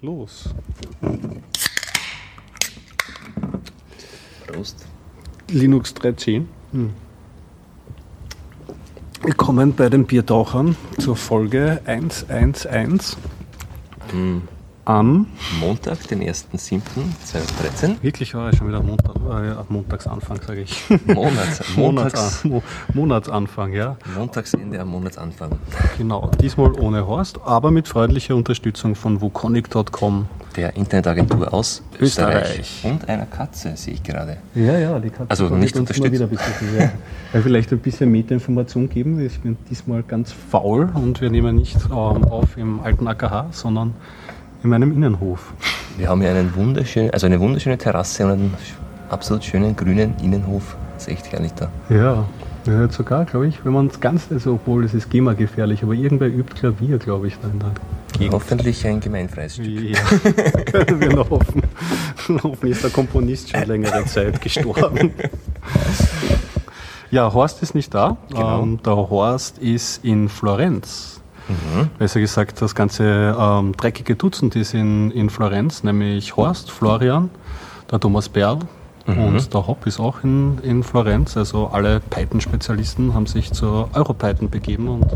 los. Prost. Linux 3.10. Hm. Willkommen bei den Biertauchern zur Folge 111 Am am, Montag, den 1.7.2013. wirklich war ja schon wieder Montag, äh, Montagsanfang, sage ich. Monats, Montags, Monats, Mo Monatsanfang, ja. Montagsende am Monatsanfang. Genau, diesmal ohne Horst, aber mit freundlicher Unterstützung von wukonic.com. Der Internetagentur aus Österreich. Österreich. Und einer Katze, sehe ich gerade. Ja, ja, die Katze Also nicht unterstützt. wieder besuchen. Ja. Weil vielleicht ein bisschen Metainformation geben. Ich bin diesmal ganz faul und wir nehmen nicht ähm, auf im alten AKH, sondern in meinem Innenhof. Wir haben hier einen wunderschönen, also eine wunderschöne Terrasse und einen absolut schönen grünen Innenhof. Das ist echt herrlich da. Ja, ja jetzt sogar, glaube ich, wenn man es ganz, also obwohl es ist GEMA-gefährlich, aber irgendwer übt Klavier, glaube ich, da in der Gegend. Hoffentlich ein gemeinfreies Stück. Ja, können wir noch hoffen. Hoffentlich ist der Komponist schon längere Zeit gestorben. Ja, Horst ist nicht da. Genau. Ähm, der Horst ist in Florenz. Mhm. Besser gesagt, das ganze ähm, dreckige Dutzend ist in, in Florenz, nämlich Horst, Florian, der Thomas Berl Mhm. und der Hopp ist auch in, in Florenz. Also alle Python-Spezialisten haben sich zur Europython begeben und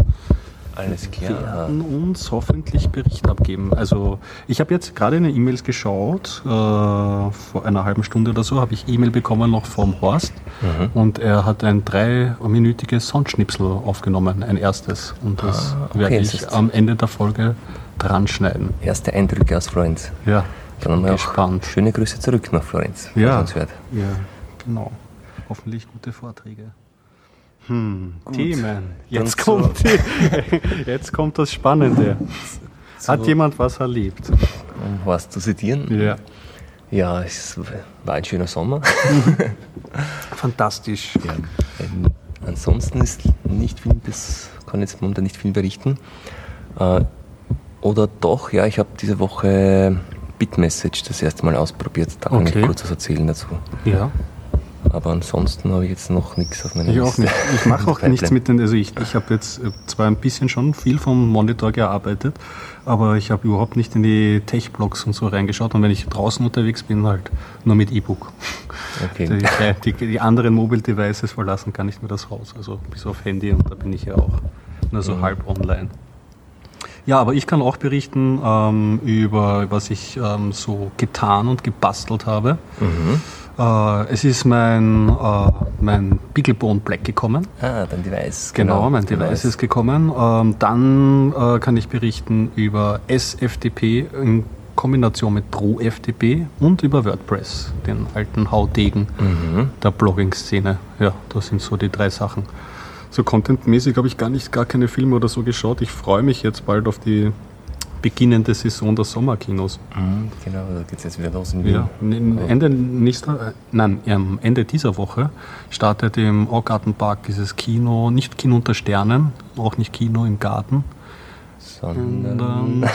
Alles klar. werden uns hoffentlich Bericht abgeben. Also ich habe jetzt gerade in den E-Mails geschaut, äh, vor einer halben Stunde oder so habe ich E-Mail bekommen noch vom Horst Mhm. und er hat ein dreiminütiges Soundschnipsel aufgenommen, ein erstes. Und das Ah, okay, werde das ich ist- am Ende der Folge dran schneiden. Erste Eindrücke aus Florenz. Ja, Dann haben gespannt. schöne Grüße zurück nach Florenz. Ja. Ja, genau. Hoffentlich gute Vorträge. Hm, Themen. Jetzt Dann so- kommt, die, jetzt kommt das Spannende. Hat So. jemand was erlebt? Um was zu zitieren. Ja. Ja, es war ein schöner Sommer. Fantastisch. Ja. Ansonsten ist nicht viel, das kann jetzt momentan nicht viel berichten. Äh, oder doch, ja, ich habe diese Woche Bitmessage das erste Mal ausprobiert. Da kann Okay. ich kurz was erzählen dazu. Ja, Aber ansonsten habe ich jetzt noch nichts auf meiner ich auch Liste. nicht. Ich mache auch nichts mit den, also ich, ich habe jetzt äh, zwar ein bisschen schon viel vom Monitor gearbeitet, aber ich habe überhaupt nicht in die Tech-Blogs und so reingeschaut und wenn ich draußen unterwegs bin, halt nur mit E-Book. Okay. Die, die, die anderen Mobile Devices verlassen kann nicht mehr das Haus, also bis auf Handy und da bin ich ja auch nur so Mhm. halb online. Ja, aber ich kann auch berichten ähm, über, was ich ähm, so getan und gebastelt habe. Mhm. Äh, es ist mein, äh, mein Beaglebone Black gekommen. Ah, dein Device. Genau, mein Device ist gekommen. Ähm, dann äh, kann ich berichten über SFTP in Kombination mit ProFTP und über WordPress, den alten Haudegen Mhm. der Blogging-Szene. Ja, das sind so die drei Sachen. So contentmäßig habe ich gar nicht gar keine Filme oder so geschaut. Ich freue mich jetzt bald auf die beginnende Saison der Sommerkinos. Mhm, genau, da geht es jetzt wieder los in Wien. Ja, n- Ende nächster, äh, nein, am Ende dieser Woche startet im Augartenpark dieses Kino, nicht Kino unter Sternen, auch nicht Kino im Garten. Sondern.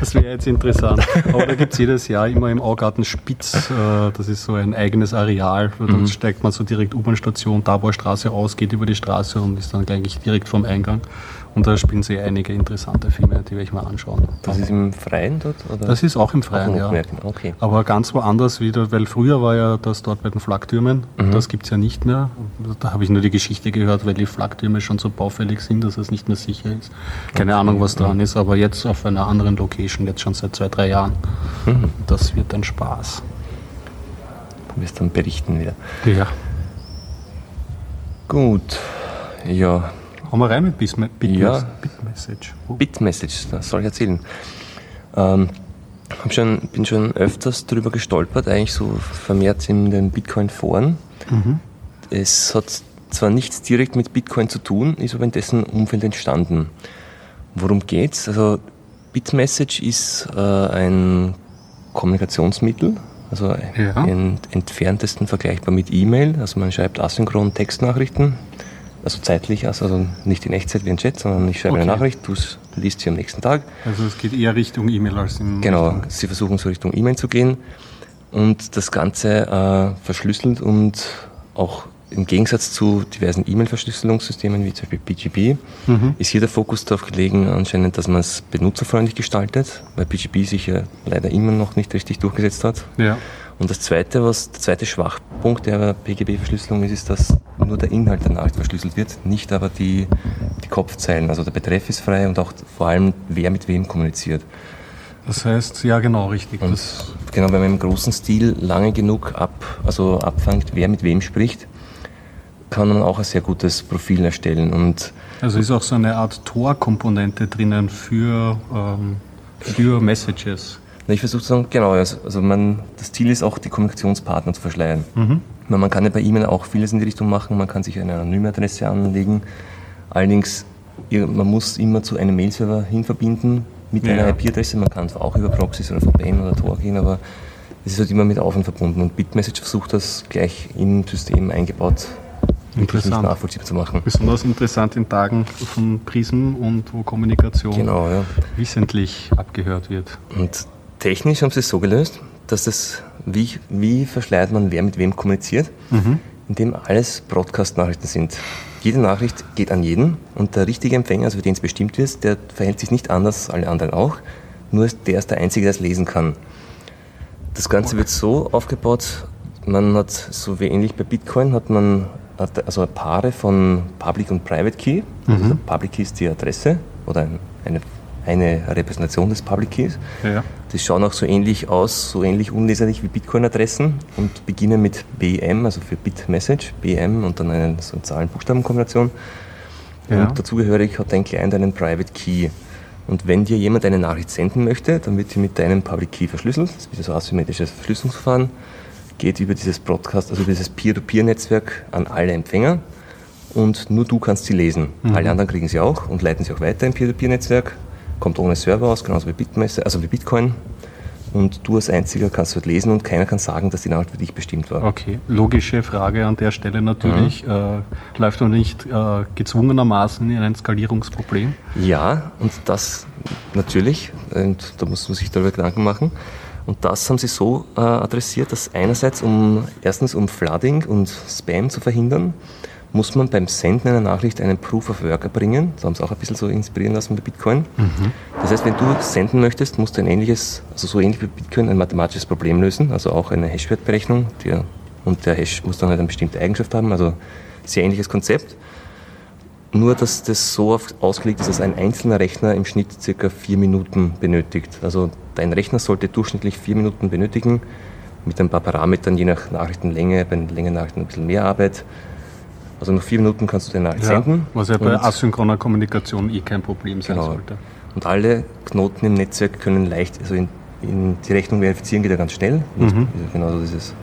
Das wäre jetzt interessant. Aber da gibt es jedes Jahr immer im Augarten Spitz, äh, das ist so ein eigenes Areal. Dann steigt man so direkt U-Bahn-Station, Tabor Straße aus, geht über die Straße und ist dann eigentlich direkt vorm Eingang. Und da spielen sie einige interessante Filme, die werde ich mal anschauen. Das ist im Freien dort? Oder? Das ist auch im Freien, Auch ja. Okay. Aber ganz woanders wieder, weil früher war ja das dort bei den Flaktürmen, Mhm. das gibt es ja nicht mehr. Da habe ich nur die Geschichte gehört, weil die Flaktürme schon so baufällig sind, dass es nicht mehr sicher ist. Keine Ahnung, was dran ist, aber jetzt auf einer anderen Location, jetzt schon seit zwei, drei Jahren. Mhm. Das wird ein Spaß. Du wirst dann berichten wieder. Ja. Gut. Ja, Haben wir rein mit Bitme- Bitmes- Ja. Bitmessage. Oh. Bitmessage, das soll ich erzählen. Ähm, schon, bin schon öfters drüber gestolpert, eigentlich so vermehrt in den Bitcoin-Foren. Mhm. Es hat zwar nichts direkt mit Bitcoin zu tun, ist aber in dessen Umfeld entstanden. Worum geht's? Also Bitmessage ist äh, ein Kommunikationsmittel, also Ja. im entferntesten vergleichbar mit E-Mail. Also man schreibt asynchron Textnachrichten, also zeitlich, also nicht in Echtzeit wie ein Chat, sondern ich schreibe eine Okay. Nachricht, du liest sie am nächsten Tag. Also es geht eher Richtung E-Mail als in Genau, Richtung- sie versuchen so Richtung E-Mail zu gehen und das Ganze äh, verschlüsselt und auch im Gegensatz zu diversen E-Mail-Verschlüsselungssystemen wie zum Beispiel PGP mhm. ist hier der Fokus darauf gelegen, anscheinend, dass man es benutzerfreundlich gestaltet, weil PGP sich ja leider immer noch nicht richtig durchgesetzt hat. Ja. Und das zweite, was der zweite Schwachpunkt der PGP-Verschlüsselung ist, ist, dass nur der Inhalt der Nachricht verschlüsselt wird, nicht aber die, die Kopfzeilen. Also der Betreff ist frei und auch vor allem, wer mit wem kommuniziert. Das heißt, ja genau, richtig. Und genau, wenn man im großen Stil lange genug ab, also abfängt, wer mit wem spricht, kann man auch ein sehr gutes Profil erstellen. Und also ist auch so eine Art Tor-Komponente drinnen für, ähm, für Messages. Ich versuche zu sagen, genau, also, man, das Ziel ist auch, die Kommunikationspartner zu verschleiern. Mhm. Man kann ja bei E-Mail auch vieles in die Richtung machen, man kann sich eine anonyme Adresse anlegen. Allerdings, man muss immer zu einem Mail-Server hinverbinden mit ja. einer IP-Adresse. Man kann zwar auch über Proxys oder VPN oder Tor gehen, aber es ist halt immer mit Aufwand verbunden. Und Bitmessage versucht das gleich im System eingebaut Interessant. nachvollziehbar zu machen. Besonders interessant in Tagen von Prism und wo Kommunikation genau, ja. wissentlich abgehört wird. Und technisch haben sie es so gelöst, dass das, wie, wie verschleiert man, wer mit wem kommuniziert, mhm. indem alles Broadcast-Nachrichten sind. Jede Nachricht geht an jeden und der richtige Empfänger, also für den es bestimmt wird, der verhält sich nicht anders als alle anderen auch, nur der ist der Einzige, der es lesen kann. Das Ganze wird so aufgebaut, man hat so wie ähnlich bei Bitcoin, hat man also Paare von Public und Private Key. Mhm. Also Public Key ist die Adresse oder eine eine Repräsentation des Public Keys. Ja. Die schauen auch so ähnlich aus, so ähnlich unleserlich wie Bitcoin-Adressen und beginnen mit BM, also für Bit-Message, BM und dann eine so Zahlen-Buchstaben-Kombination. Ja. Und dazugehörig hat dein Client einen Private Key. Und wenn dir jemand eine Nachricht senden möchte, dann wird sie mit deinem Public Key verschlüsselt. Das ist wie das asymmetrische Verschlüsselungsverfahren. Geht über dieses Broadcast, also dieses Peer-to-Peer-Netzwerk an alle Empfänger. Und nur du kannst sie lesen. Mhm. Alle anderen kriegen sie auch und leiten sie auch weiter im Peer-to-Peer-Netzwerk kommt ohne Server aus, genauso wie Bitmesse, also wie Bitcoin. Und du als Einziger kannst dort lesen und keiner kann sagen, dass die Nachricht für dich bestimmt war. Okay, logische Frage an der Stelle natürlich. Mhm. Äh, läuft man nicht äh, gezwungenermaßen in ein Skalierungsproblem? Ja, und das natürlich, und da muss man sich darüber Gedanken machen. Und das haben sie so äh, adressiert, dass einerseits um erstens um Flooding und Spam zu verhindern, muss man beim Senden einer Nachricht einen Proof of Work erbringen. Das haben sie auch ein bisschen so inspirieren lassen bei Bitcoin. Mhm. Das heißt, wenn du senden möchtest, musst du ein ähnliches, also so ähnlich wie Bitcoin, ein mathematisches Problem lösen, also auch eine Hashwertberechnung. Die, und der Hash muss dann halt eine bestimmte Eigenschaft haben, also sehr ähnliches Konzept. Nur, dass das so oft ausgelegt ist, dass ein einzelner Rechner im Schnitt circa vier Minuten benötigt. Also dein Rechner sollte durchschnittlich vier Minuten benötigen, mit ein paar Parametern, je nach Nachrichtenlänge, bei längeren Nachrichten ein bisschen mehr Arbeit also nach vier Minuten kannst du den Nachricht ja, senden. Was ja bei asynchroner Kommunikation eh kein Problem sein genau. sollte. Und alle Knoten im Netzwerk können leicht, also in, in die Rechnung verifizieren geht ja ganz schnell. Mhm. Genauso dieses,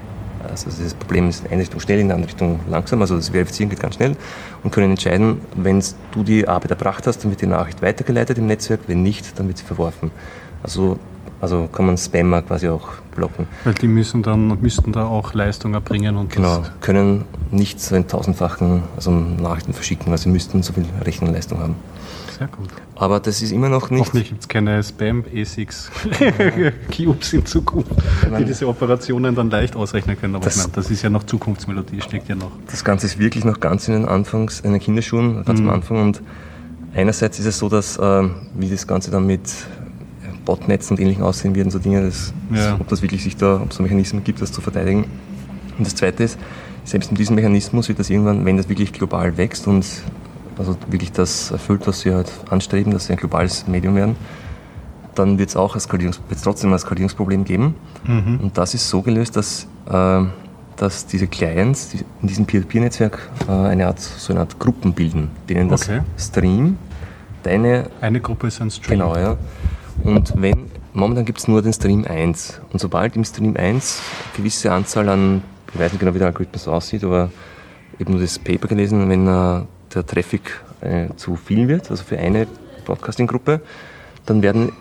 also dieses Problem ist in eine Richtung schnell, in die andere Richtung langsam. Also das Verifizieren geht ganz schnell und können entscheiden, wenn du die Arbeit erbracht hast, dann wird die Nachricht weitergeleitet im Netzwerk, wenn nicht, dann wird sie verworfen. Also also kann man Spammer quasi auch blocken. Weil die müssen dann, müssten da auch Leistung erbringen und Genau, können nicht so in tausendfachen also Nachrichten verschicken, weil sie müssten so viel Rechenleistung haben. Sehr gut. Aber das ist immer noch nicht. Hoffentlich gibt es keine Spam-ASICs-Cubes in Zukunft, die diese Operationen dann leicht ausrechnen können. Aber das, ich meine, das ist ja noch Zukunftsmelodie, steckt ja noch. Das Ganze ist wirklich noch ganz in den Anfangs, in den Kinderschuhen, ganz mhm. am Anfang. Und einerseits ist es so, dass äh, wie das Ganze dann mit Botnetz und ähnlichen aussehen werden, so Dinge, das, ja. ob das wirklich sich da, ob es da Mechanismen gibt, das zu verteidigen. Und das zweite ist, selbst mit diesem Mechanismus wird das irgendwann, wenn das wirklich global wächst und also wirklich das erfüllt, was sie halt anstreben, dass sie ein globales Medium werden, dann wird es auch ein trotzdem ein Skalierungsproblem geben. Mhm. Und das ist so gelöst, dass, äh, dass diese Clients die in diesem Peer-to-Peer-Netzwerk äh, eine Art, so eine Art Gruppen bilden, denen das okay. Stream deine... Eine Gruppe ist ein Stream. Genau, ja. Und wenn, momentan gibt es nur den Stream 1. Und sobald im Stream 1 eine gewisse Anzahl an, ich weiß nicht genau, wie der Algorithmus aussieht, aber eben nur das Paper gelesen, wenn äh, der Traffic äh, zu viel wird, also für eine Broadcasting-Gruppe, dann werden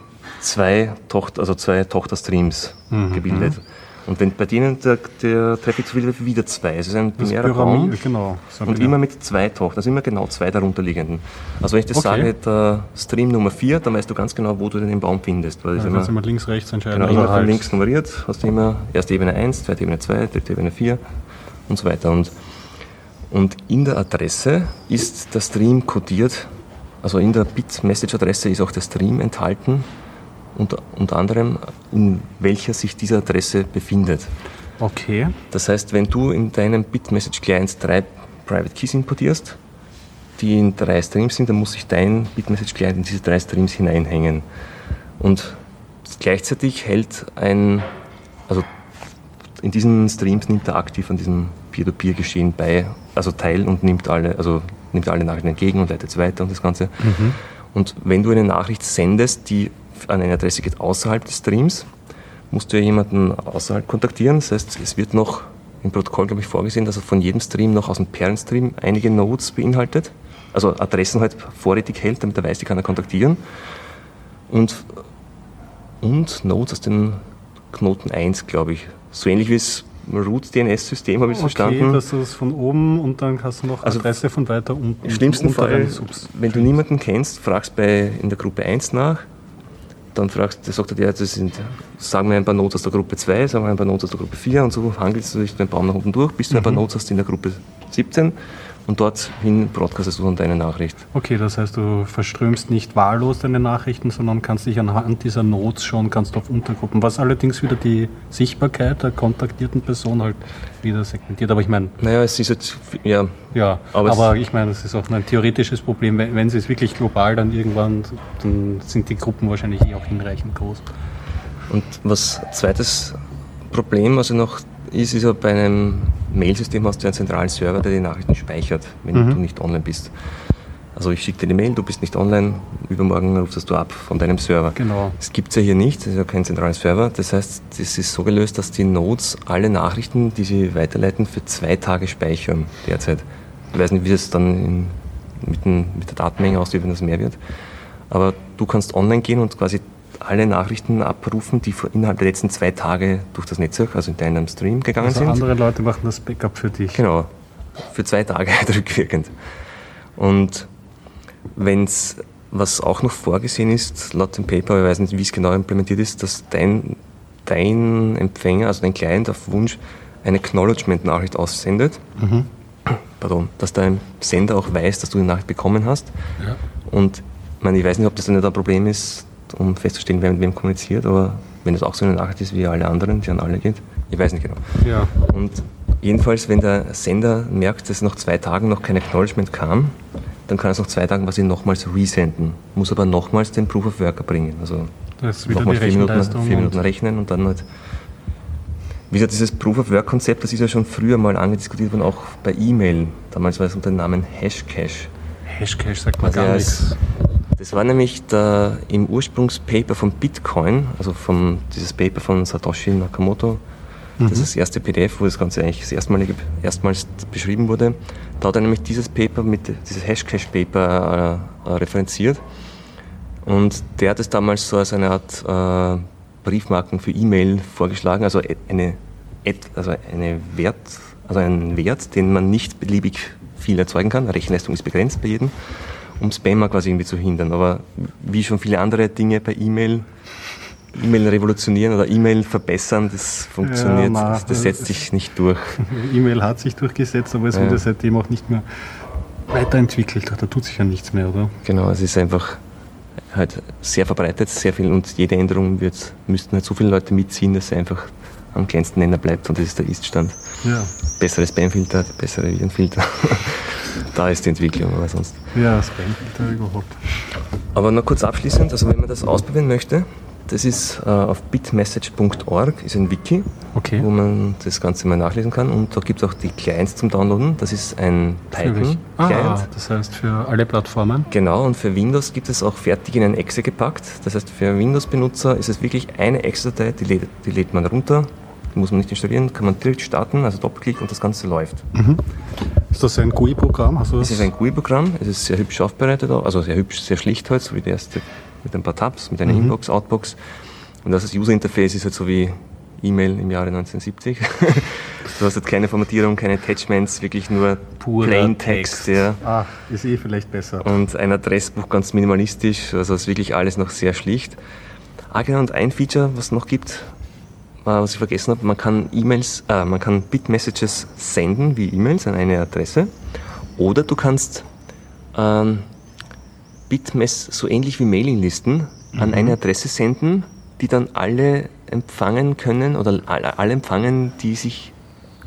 zwei, Tochter, also zwei Tochterstreams mhm. gebildet. Und wenn bei denen der, der Traffic zu viel wird, wieder zwei. Es ist ein binärer Baum. Genau, und immer mit zwei Tochtern, also immer genau zwei darunterliegenden. Also wenn ich das okay. sage, der Stream Nummer 4, dann weißt du ganz genau, wo du den Baum findest. Weil ja, immer, immer links, rechts entscheiden. Genau, immer von halt links nummeriert, hast du immer erste Ebene 1, zweite Ebene 2, dritte Ebene 4 und so weiter. Und Und in der Adresse ist der Stream kodiert, also in der Bit-Message-Adresse ist auch der Stream enthalten, unter, unter anderem in welcher sich diese Adresse befindet. Okay. Das heißt, wenn du in deinem Bitmessage-Client drei Private Keys importierst, die in drei Streams sind, dann muss sich dein Bitmessage-Client in diese drei Streams hineinhängen. Und gleichzeitig hält ein, also in diesen Streams nimmt er aktiv an diesem Peer-to-Peer-Geschehen bei, also teil und nimmt alle, also nimmt alle Nachrichten entgegen und leitet es weiter und das Ganze. Mhm. Und wenn du eine Nachricht sendest, die an eine Adresse geht außerhalb des Streams, musst du ja jemanden außerhalb kontaktieren. Das heißt, es wird noch im Protokoll, glaube ich, vorgesehen, dass er von jedem Stream noch aus dem Perlenstream einige Nodes beinhaltet. Also Adressen halt vorrätig hält, damit er weiß, die kann er kontaktieren. Und, und Nodes aus dem Knoten 1, glaube ich. So ähnlich wie es Root-DNS-System, habe ich okay, verstanden. Okay, dass du es von oben und dann hast du noch also Adresse von weiter unten. Im schlimmsten Fall, wenn du niemanden kennst, fragst bei in der Gruppe 1 nach dann fragst, sagt er, ja, das sind, sagen wir ein paar Notes aus der Gruppe 2, sagen wir ein paar Notes aus der Gruppe 4 und so hangelst du dich den Baum nach unten durch, bis du mhm. ein paar Notes hast in der Gruppe 17 und dorthin broadcastest du dann deine Nachricht. Okay, das heißt, du verströmst nicht wahllos deine Nachrichten, sondern kannst dich anhand dieser Notes schon kannst auf Untergruppen, was allerdings wieder die Sichtbarkeit der kontaktierten Person halt wieder segmentiert. Aber ich meine. Naja, es ist jetzt, ja. Ja, aber, aber ich meine, das ist auch ein theoretisches Problem. Wenn, wenn sie es wirklich global dann irgendwann, dann sind die Gruppen wahrscheinlich eh auch hinreichend groß. Und was zweites Problem, also noch ist, ist ja bei einem Mailsystem hast du einen zentralen Server, der die Nachrichten speichert, wenn mhm. du nicht online bist. Also ich schicke dir eine Mail, du bist nicht online, übermorgen rufst du ab von deinem Server. Genau. Das gibt es ja hier nicht, das ist ja kein zentrales Server. Das heißt, das ist so gelöst, dass die Nodes alle Nachrichten, die sie weiterleiten, für zwei Tage speichern derzeit. Ich weiß nicht, wie es dann in, mit, den, mit der Datenmenge aussieht, wenn das mehr wird. Aber du kannst online gehen und quasi alle Nachrichten abrufen, die innerhalb der letzten zwei Tage durch das Netzwerk, also in deinem Stream gegangen also sind. Andere Leute machen das Backup für dich. Genau, für zwei Tage rückwirkend. Und wenn es, was auch noch vorgesehen ist, laut dem Paper, ich weiß nicht, wie es genau implementiert ist, dass dein, dein Empfänger, also dein Client auf Wunsch eine Acknowledgement-Nachricht aussendet. Mhm. Pardon, dass dein Sender auch weiß, dass du die Nachricht bekommen hast. Ja. Und ich, meine, ich weiß nicht, ob das nicht ein Problem ist, um festzustellen, wer mit wem kommuniziert, aber wenn das auch so eine Nachricht ist wie alle anderen, die an alle geht, ich weiß nicht genau. Ja. Und jedenfalls, wenn der Sender merkt, dass nach zwei Tagen noch kein Acknowledgement kam, dann kann er es nach zwei Tagen quasi nochmals resenden, muss aber nochmals den Proof of Worker bringen. Also nochmal vier Minuten, vier Minuten rechnen und dann halt. Wie gesagt, dieses Proof of Work Konzept, das ist ja schon früher mal angediskutiert worden, auch bei E-Mail. Damals war es unter dem Namen Hashcash. Hashcash sagt man also gar nichts. Das war nämlich der, im Ursprungspaper von Bitcoin, also vom, dieses Paper von Satoshi Nakamoto. Mhm. Das ist das erste PDF, wo das Ganze eigentlich das erstmalige, erstmals beschrieben wurde. Da hat er nämlich dieses Paper mit, dieses Hashcash-Paper äh, äh, referenziert. Und der hat es damals so als eine Art äh, Briefmarken für E-Mail vorgeschlagen, also eine, also eine Wert, also einen Wert, den man nicht beliebig viel erzeugen kann. Rechenleistung ist begrenzt bei jedem um Spammer quasi irgendwie zu hindern. Aber wie schon viele andere Dinge bei E-Mail, E-Mail revolutionieren oder E-Mail verbessern, das funktioniert, ja, das, das, setzt sich nicht durch. E-Mail hat sich durchgesetzt, aber es ja. wurde seitdem auch nicht mehr weiterentwickelt. Da tut sich ja nichts mehr, oder? Genau, es ist einfach halt sehr verbreitet, sehr viel und jede Änderung wird, müssten halt so viele Leute mitziehen, dass sie einfach am kleinsten Nenner bleibt und das ist der Ist-Stand. Ja. Bessere Spamfilter, bessere Virenfilter. da ist die Entwicklung, aber sonst. Ja, Spamfilter überhaupt. Aber noch kurz abschließend, also wenn man das ausprobieren möchte, das ist äh, auf bitmessage.org, ist ein Wiki, okay. wo man das Ganze mal nachlesen kann. Und da gibt es auch die Clients zum Downloaden. Das ist ein Python-Client. Ah, das heißt für alle Plattformen? Genau, und für Windows gibt es auch fertig in ein Exe gepackt. Das heißt, für Windows-Benutzer ist es wirklich eine Exe-Datei, die, lädt, die lädt man runter, die muss man nicht installieren, kann man direkt starten, also Doppelklick und das Ganze läuft. Mhm. Ist das ein GUI-Programm? Es ist ein GUI-Programm, es ist sehr hübsch aufbereitet, also sehr hübsch, sehr schlicht halt, so wie der erste mit ein paar Tabs, mit einer mhm. Inbox, Outbox. Und das User-Interface ist halt so wie E-Mail im Jahre 1970. du hast halt keine Formatierung, keine Attachments, wirklich nur Purer Plain Text. Text ja. Ah, ist eh vielleicht besser. Und ein Adressbuch ganz minimalistisch, also ist wirklich alles noch sehr schlicht. Ah genau, und ein Feature, was es noch gibt, was ich vergessen habe, man kann E-Mails, äh, man kann Bitmessages senden wie E-Mails an eine Adresse oder du kannst ähm, Bitmess so ähnlich wie Mailinglisten mhm. an eine Adresse senden, die dann alle empfangen können oder alle, alle empfangen, die sich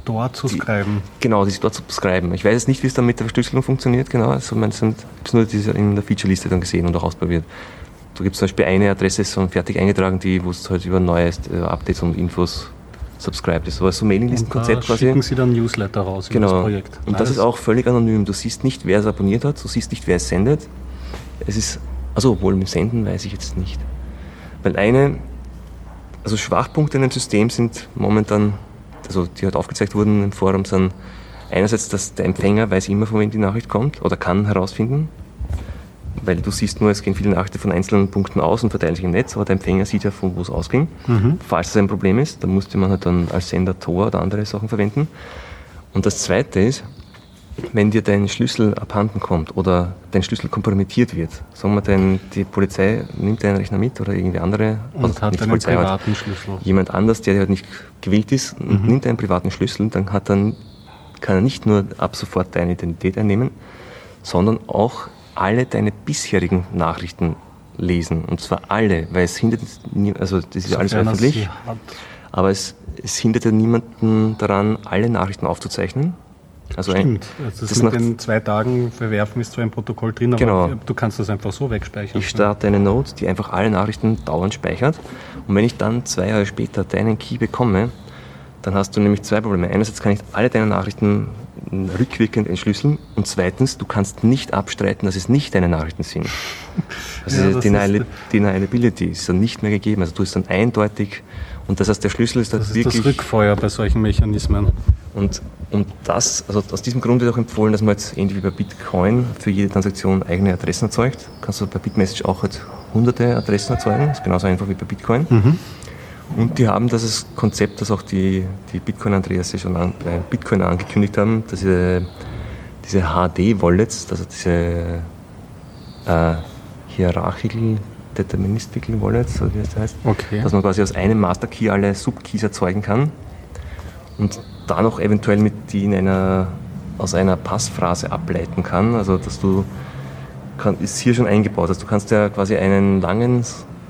dort subscriben. Genau, die sich dort subscriben. Ich weiß jetzt nicht, wie es dann mit der Verschlüsselung funktioniert, genau. Also man sind nur diese in der Feature-Liste dann gesehen und auch ausprobiert. Da gibt es zum Beispiel eine Adresse schon fertig eingetragen, die wo es halt über neue äh, Updates und Infos subscribed ist. Aber so Mailinglistenkonzept quasi. schicken sie dann Newsletter raus genau. über das Projekt. Und nice. das ist auch völlig anonym. Du siehst nicht, wer es abonniert hat, du siehst nicht, wer es sendet. Es ist, also wohl mit Senden weiß ich jetzt nicht. Weil eine, also Schwachpunkte in dem System sind momentan, also die halt aufgezeigt wurden im Forum, sind einerseits, dass der Empfänger weiß immer, von wem die Nachricht kommt oder kann herausfinden weil du siehst nur, es gehen viele Nachrichten von einzelnen Punkten aus und verteilen sich im Netz, aber der Empfänger sieht ja, von wo es ausging. Mhm. Falls es ein Problem ist, dann musste man halt dann als Sender Tor oder andere Sachen verwenden. Und das Zweite ist, wenn dir dein Schlüssel abhanden kommt oder dein Schlüssel kompromittiert wird, sagen wir, dein, die Polizei nimmt deinen Rechner mit oder irgendwie andere, und also hat einen Polizei, privaten Schlüssel. Jemand anders, der halt nicht gewillt ist, mhm. nimmt einen privaten Schlüssel, dann hat dann, kann er nicht nur ab sofort deine Identität einnehmen, sondern auch alle deine bisherigen Nachrichten lesen. Und zwar alle, weil es hindert, also das ist ja alles öffentlich, aber es, es hindert ja niemanden daran, alle Nachrichten aufzuzeichnen. Also Stimmt, ein, also das, das mit den zwei Tagen verwerfen ist zwar ein Protokoll drin, aber genau. du kannst das einfach so wegspeichern. Ich starte eine Note, die einfach alle Nachrichten dauernd speichert. Und wenn ich dann zwei Jahre später deinen Key bekomme, dann hast du nämlich zwei Probleme. Einerseits kann ich alle deine Nachrichten rückwirkend entschlüsseln und zweitens, du kannst nicht abstreiten, dass es nicht deine Nachrichten sind. Also ja, Denial Deniability ist dann nicht mehr gegeben. Also du bist dann eindeutig und das heißt, der Schlüssel ist dann das wirklich... Das Rückfeuer bei solchen Mechanismen. Und, und das, also aus diesem Grund wird auch empfohlen, dass man jetzt ähnlich wie bei Bitcoin für jede Transaktion eigene Adressen erzeugt. Kannst du bei Bitmessage auch halt hunderte Adressen erzeugen, das ist genauso einfach wie bei Bitcoin. Mhm. Und die haben das Konzept, das auch die, die Bitcoin-Andreas schon an, äh, Bitcoin angekündigt haben, dass diese, diese HD-Wallets, also diese äh, Hierarchical Deterministical Wallets, so wie das heißt, okay. dass man quasi aus einem Master-Key alle Sub-Keys erzeugen kann und da noch eventuell mit die in einer, aus einer Passphrase ableiten kann. Also dass du kann, ist hier schon eingebaut. Also du kannst ja quasi einen langen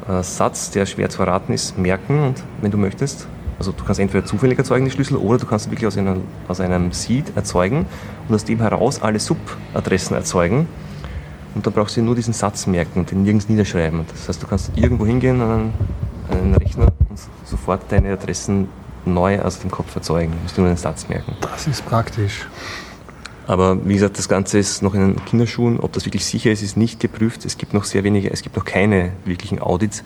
äh, Satz, der schwer zu verraten ist, merken und wenn du möchtest. Also du kannst entweder zufällig erzeugen die Schlüssel oder du kannst wirklich aus, einer, aus einem Seed erzeugen und aus dem heraus alle Subadressen erzeugen. Und dann brauchst du nur diesen Satz merken und den nirgends niederschreiben. Das heißt, du kannst irgendwo hingehen an einen Rechner und sofort deine Adressen neu aus dem Kopf erzeugen. Du musst nur den Satz merken. Das ist praktisch. Aber wie gesagt, das Ganze ist noch in den Kinderschuhen. Ob das wirklich sicher ist, ist nicht geprüft. Es gibt noch sehr wenige, es gibt noch keine wirklichen Audits.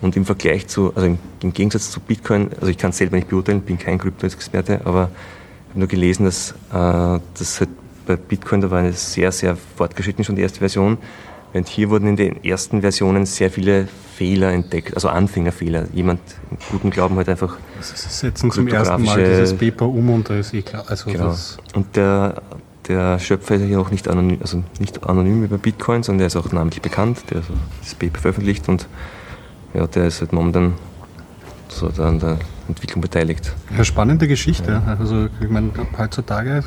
Und im Vergleich zu, also im, Gegensatz zu Bitcoin, also ich kann es selber nicht beurteilen, bin kein Krypto-Experte, aber ich habe nur gelesen, dass äh, das halt bei Bitcoin, da war eine sehr, sehr fortgeschritten schon die erste Version. Und hier wurden in den ersten Versionen sehr viele Fehler entdeckt, also Anfängerfehler. Jemand im guten Glauben halt einfach. Sie setzen zum ersten Mal dieses Paper um und da ist eh klar. Also genau. und der der Schöpfer ist ja hier auch nicht anonym, also nicht anonym bei Bitcoin, sondern der ist auch namentlich bekannt, der also das Paper veröffentlicht und ja, der ist halt momentan so an der Entwicklung beteiligt. Ja, spannende Geschichte. Ja. Also ich meine, heutzutage,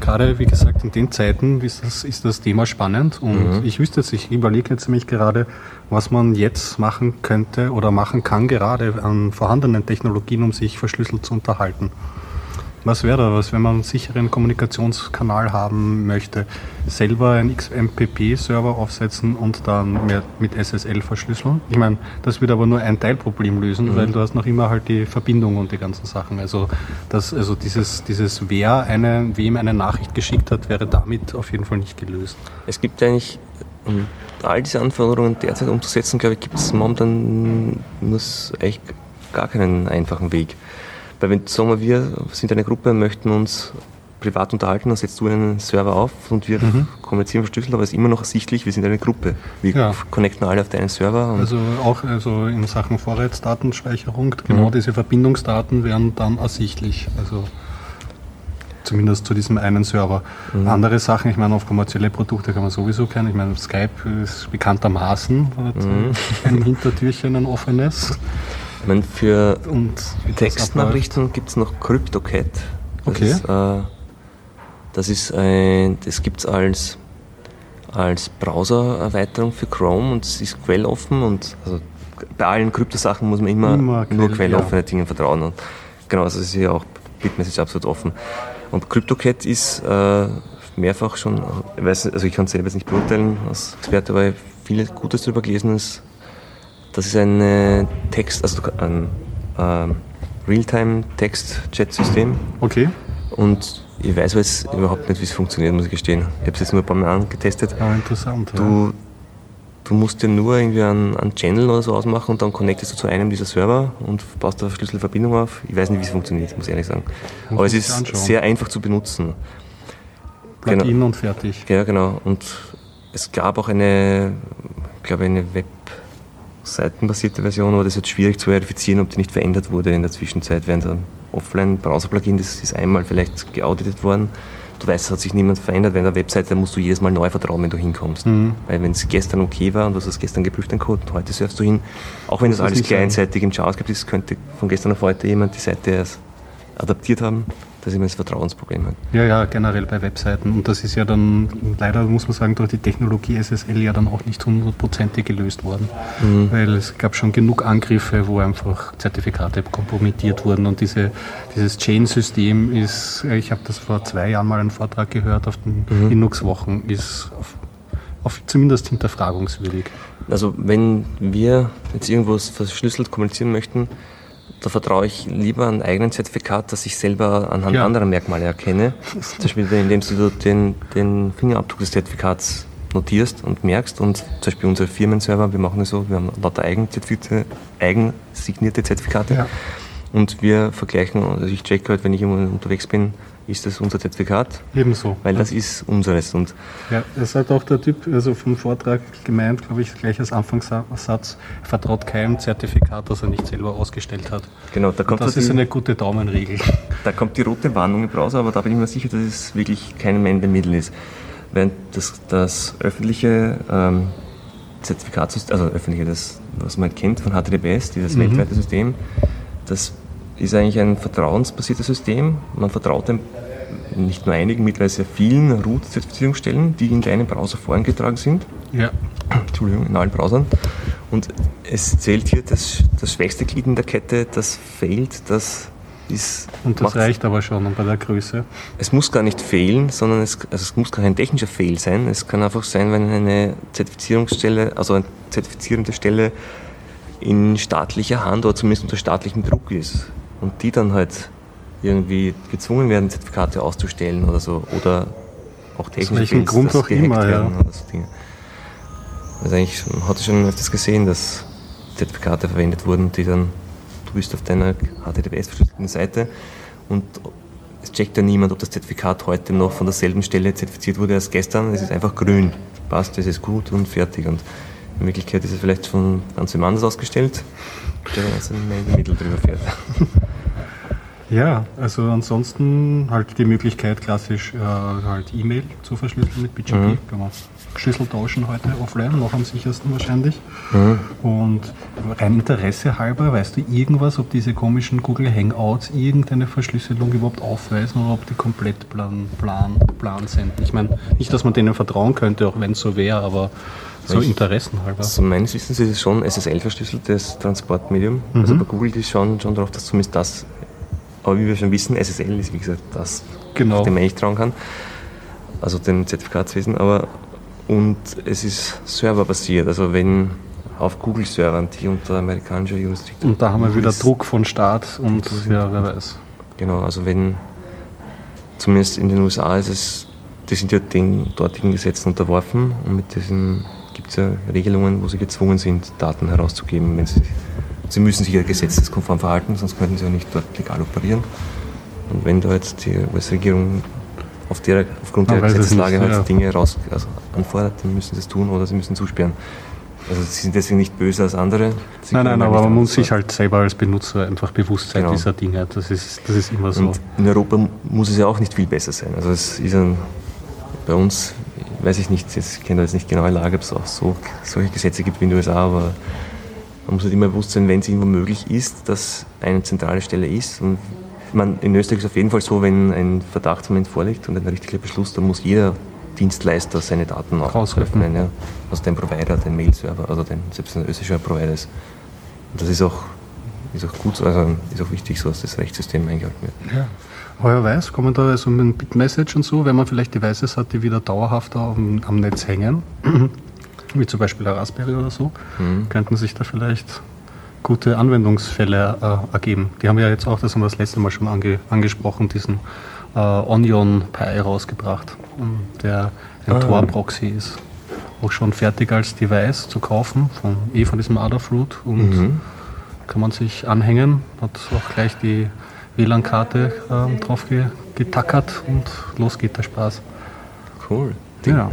gerade wie gesagt in den Zeiten ist das, ist das Thema spannend und mhm. ich wüsste jetzt, ich überlege jetzt nämlich gerade, was man jetzt machen könnte oder machen kann, gerade an vorhandenen Technologien, um sich verschlüsselt zu unterhalten. Was wäre da was, wenn man einen sicheren Kommunikationskanal haben möchte? Selber einen XMPP-Server aufsetzen und dann mit SSL verschlüsseln? Ich meine, das wird aber nur ein Teilproblem lösen, mhm. weil du hast noch immer halt die Verbindung und die ganzen Sachen. Also, das, also dieses, dieses wer eine, wem eine Nachricht geschickt hat, wäre damit auf jeden Fall nicht gelöst. Es gibt eigentlich, um all diese Anforderungen derzeit umzusetzen, glaube ich, gibt es momentan nur echt gar keinen einfachen Weg. Weil wenn, sagen wir, wir sind eine Gruppe, möchten uns privat unterhalten, dann setzt du einen Server auf und wir mhm. kommunizieren verschlüsselt, aber es ist immer noch ersichtlich, wir sind eine Gruppe. Wir ja. connecten alle auf deinen Server. also auch also in Sachen Vorratsdatenspeicherung, genau mhm. diese Verbindungsdaten werden dann ersichtlich. Also zumindest zu diesem einen Server. Mhm. Andere Sachen, ich meine, auf kommerzielle Produkte kann man sowieso kennen. Ich meine, Skype ist bekanntermaßen mhm. ein Hintertürchen, ein offenes. Ich meine, für Textnachrichten gibt es noch CryptoCat. Das okay. Ist, äh, das ist ein, das gibt es als, als Browser-Erweiterung für Chrome und es ist quelloffen und also bei allen Kryptosachen muss man immer, Immer nur quell- quelloffene ja. Dinge vertrauen. Und genau, also es ist ja auch Bitmessage absolut offen. Und CryptoCat ist äh, mehrfach schon, ich weiß, also ich kann es selber jetzt nicht beurteilen als Experte, habe vieles Gutes darüber gelesen. Ist, das ist ein äh, Text, also ein ähm, Realtime-Text-Chat-System. Okay. Und ich weiß jetzt überhaupt nicht, wie es funktioniert, muss ich gestehen. Ich habe es jetzt nur ein paar Mal angetestet. Ja, interessant. ja. Du, du musst dir nur irgendwie einen, einen Channel oder so ausmachen und dann connectest du zu einem dieser Server und baust da eine Schlüsselverbindung auf. Ich weiß nicht, wie es funktioniert, muss ich ehrlich sagen. Muss Aber es ist anschauen. sehr einfach zu benutzen. Plugin genau. und fertig. Ja, genau. Und es gab auch eine, ich glaube, eine Webseitenbasierte Version, aber das ist jetzt schwierig zu verifizieren, ob die nicht verändert wurde in der Zwischenzeit, während ein Offline-Browser-Plugin, das ist einmal vielleicht geauditet worden. Du weißt, es hat sich niemand verändert. Während der Webseite musst du jedes Mal neu vertrauen, wenn du hinkommst. Mhm. Weil wenn es gestern okay war und du hast es gestern geprüft, den Code, und heute surfst du hin, auch wenn das Muss alles nicht sein. kleinseitig im JavaScript ist, könnte von gestern auf heute jemand die Seite erst adaptiert haben. Das ist immer das Vertrauensproblem. Halt. Ja, ja, generell bei Webseiten. Und das ist ja dann, leider muss man sagen, durch die Technologie SSL ja dann auch nicht hundertprozentig gelöst worden. Mhm. Weil es gab schon genug Angriffe, wo einfach Zertifikate kompromittiert wurden. Und diese, dieses Chain-System ist, ich habe das vor zwei Jahren mal einen Vortrag gehört auf den Mhm. Linux-Wochen, ist auf, auf zumindest hinterfragungswürdig. Also wenn wir jetzt irgendwas verschlüsselt kommunizieren möchten, da vertraue ich lieber einem eigenen Zertifikat, das ich selber anhand Ja. anderer Merkmale erkenne. Zum Beispiel indem du den, den Fingerabdruck des Zertifikats notierst und merkst. Und zum Beispiel unsere Firmenserver, wir machen das so, wir haben lauter eigenzertifizierte, eigensignierte Zertifikate. Ja. Und wir vergleichen, also ich checke halt, wenn ich unterwegs bin, ist das unser Zertifikat, Ebenso. weil das ist unseres. Und Ja, das hat auch der Typ also vom Vortrag gemeint, glaube ich, gleich als Anfangssatz, er vertraut keinem Zertifikat, das er nicht selber ausgestellt hat. genau, da kommt Das so ist die- eine gute Daumenregel. Da kommt die rote Warnung im Browser, aber da bin ich mir sicher, dass es wirklich kein Wendemittel ist. Während das, das öffentliche ähm, Zertifikatssystem, also öffentliche, das, was man kennt von HTTPS, dieses Mhm. weltweite System, das ist eigentlich ein vertrauensbasiertes System. Man vertraut dem nicht nur einigen, mittlerweile sehr vielen Root-Zertifizierungsstellen, die in deinem Browser vorangetragen sind. Ja, Entschuldigung, in allen Browsern. Und es zählt hier das, das schwächste Glied in der Kette, das fehlt, das ist. und das reicht aber schon bei der Größe. es muss gar nicht fehlen, sondern es, also es muss gar kein technischer Fail sein. Es kann einfach sein, wenn eine Zertifizierungsstelle, also eine zertifizierende Stelle in staatlicher Hand oder zumindest unter staatlichem Druck ist und die dann halt irgendwie gezwungen werden, Zertifikate auszustellen oder so oder auch technische welchem Fails, Grund auch immer, ja. so Dinge. Also eigentlich man hat schon öfters gesehen, dass Zertifikate verwendet wurden, die dann, du bist auf deiner HTTPS-verschlüsselten Seite und es checkt ja niemand, ob das Zertifikat heute noch von derselben Stelle zertifiziert wurde als gestern. Es ist einfach grün. Passt, es ist gut und fertig. Und in Wirklichkeit ist es vielleicht von ganz wem anders ausgestellt, der also ein Meldemittel drüber fährt. Ja, also ansonsten halt die Möglichkeit, klassisch äh, halt E-Mail zu verschlüsseln mit BGP. Mhm. Kann man Schlüssel tauschen heute offline, noch am sichersten wahrscheinlich. Mhm. Und rein Interesse halber, weißt du irgendwas, ob diese komischen Google Hangouts irgendeine Verschlüsselung überhaupt aufweisen oder ob die komplett plan, plan, plan sind? Ich meine, nicht, dass man denen vertrauen könnte, auch wenn es so wäre, aber so Ich- interessenhalber. Also meines Wissens ist es schon SSL verschlüsseltes Transportmedium. Mhm. Also bei Google ist schon, schon darauf, dass zumindest das, aber wie wir schon wissen, SSL ist wie gesagt das, Genau. dem man nicht trauen kann. Also dem Zertifikatswesen, aber und es ist serverbasiert. Also wenn auf Google-Servern, die unter amerikanischer Jurisdiktion. Und da haben wir wieder ist- Druck von Staat und ja, wer weiß. Genau, also wenn, zumindest in den USA ist es, die sind ja den dortigen Gesetzen unterworfen und mit diesen gibt es ja Regelungen, wo sie gezwungen sind, Daten herauszugeben, wenn sie, sie müssen sich ja gesetzeskonform verhalten, sonst könnten sie ja nicht dort legal operieren. Und wenn da jetzt die US-Regierung auf der, aufgrund der Gesetzeslage halt ja. Dinge raus, also anfordert, dann müssen sie es tun oder sie müssen zusperren. Also sie sind deswegen nicht böser als andere. Sie Nein, nein, aber man muss sich halt selber als Benutzer einfach bewusst sein Genau. dieser Dinge. Das ist, das ist immer so. Und in Europa muss es ja auch nicht viel besser sein. Also es ist ein, bei uns, weiß ich nicht, jetzt, ich kenne da jetzt nicht genaue Lage, ob es auch so, solche Gesetze gibt wie in den USA, aber man muss halt immer bewusst sein, wenn es irgendwo möglich ist, dass eine zentrale Stelle ist. Und man, in Österreich ist es auf jeden Fall so, wenn ein Verdachtsmoment vorliegt und ein richtiger Beschluss, dann muss jeder Dienstleister seine Daten auch öffnen. Ja. Also den Provider, den Mail-Server, also den, selbst ein österreichischer Provider ist. Und das ist auch, ist auch gut, also ist auch wichtig, so dass das Rechtssystem eingehalten wird. Ja. Heuer weiß, kommen da also mit Bitmessage und so, wenn man vielleicht Devices hat, die wieder dauerhaft am, am Netz hängen, wie zum Beispiel der Raspberry oder so, mhm. könnten sich da vielleicht gute Anwendungsfälle äh, ergeben. Die haben ja jetzt auch, das haben wir das letzte Mal schon ange, angesprochen, diesen äh, Onion Pi rausgebracht, der ein ah. Tor-Proxy ist. Auch schon fertig als Device zu kaufen, von, eh von diesem Adafruit und mhm. kann man sich anhängen, hat auch gleich die WLAN-Karte äh, drauf getackert und los geht der Spaß. Cool. Ja.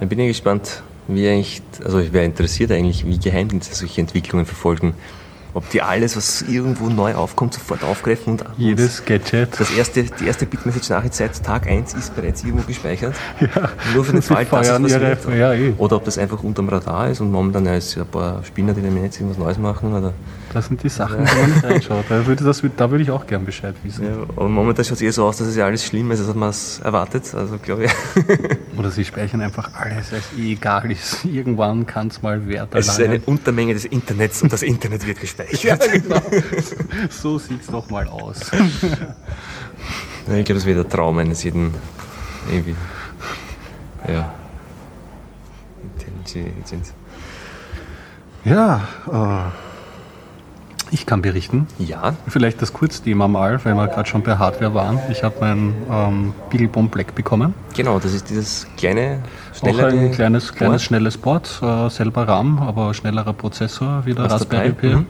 Dann bin ich gespannt, wie eigentlich, also ich wäre interessiert eigentlich, wie Geheimdienste solche Entwicklungen verfolgen. Ob die alles, was irgendwo neu aufkommt, sofort aufgreifen und jedes Gadget. Das erste, die erste Bitmessage-Nachricht seit Tag 1 ist bereits irgendwo gespeichert. Ja. Nur für den Fall, dass es was ihre, ja, eh. Oder ob das einfach unterm Radar ist und momentan ja, ist ein paar Spinner, die im Netz irgendwas Neues machen. Oder das sind die Sachen, ja. wo man nicht reinschaut. Da würde, das, da würde ich auch gern Bescheid wissen. Ja, aber momentan schaut es eher so aus, dass es ja alles schlimm ist, als man es erwartet. Also glaube ich. Oder sie speichern einfach alles, es eh egal ist. Irgendwann kann es mal Wert Es ist eine Untermenge des Internets und das Internet wird gespeichert. ja, genau. So sieht es doch mal aus. Ja, ich glaube, das wäre der Traum eines jeden irgendwie. Ja. Intelligence. Ja, äh, ich kann berichten. Ja. Vielleicht das Kurzthema mal, weil wir gerade schon bei Hardware waren. Ich habe mein ähm, Beaglebone Black bekommen. Genau, das ist dieses kleine, schnelle Auch ein kleines, kleines schnelles Board, äh, selber RAM, aber schnellerer Prozessor wie der Raspberry Pi. Mhm.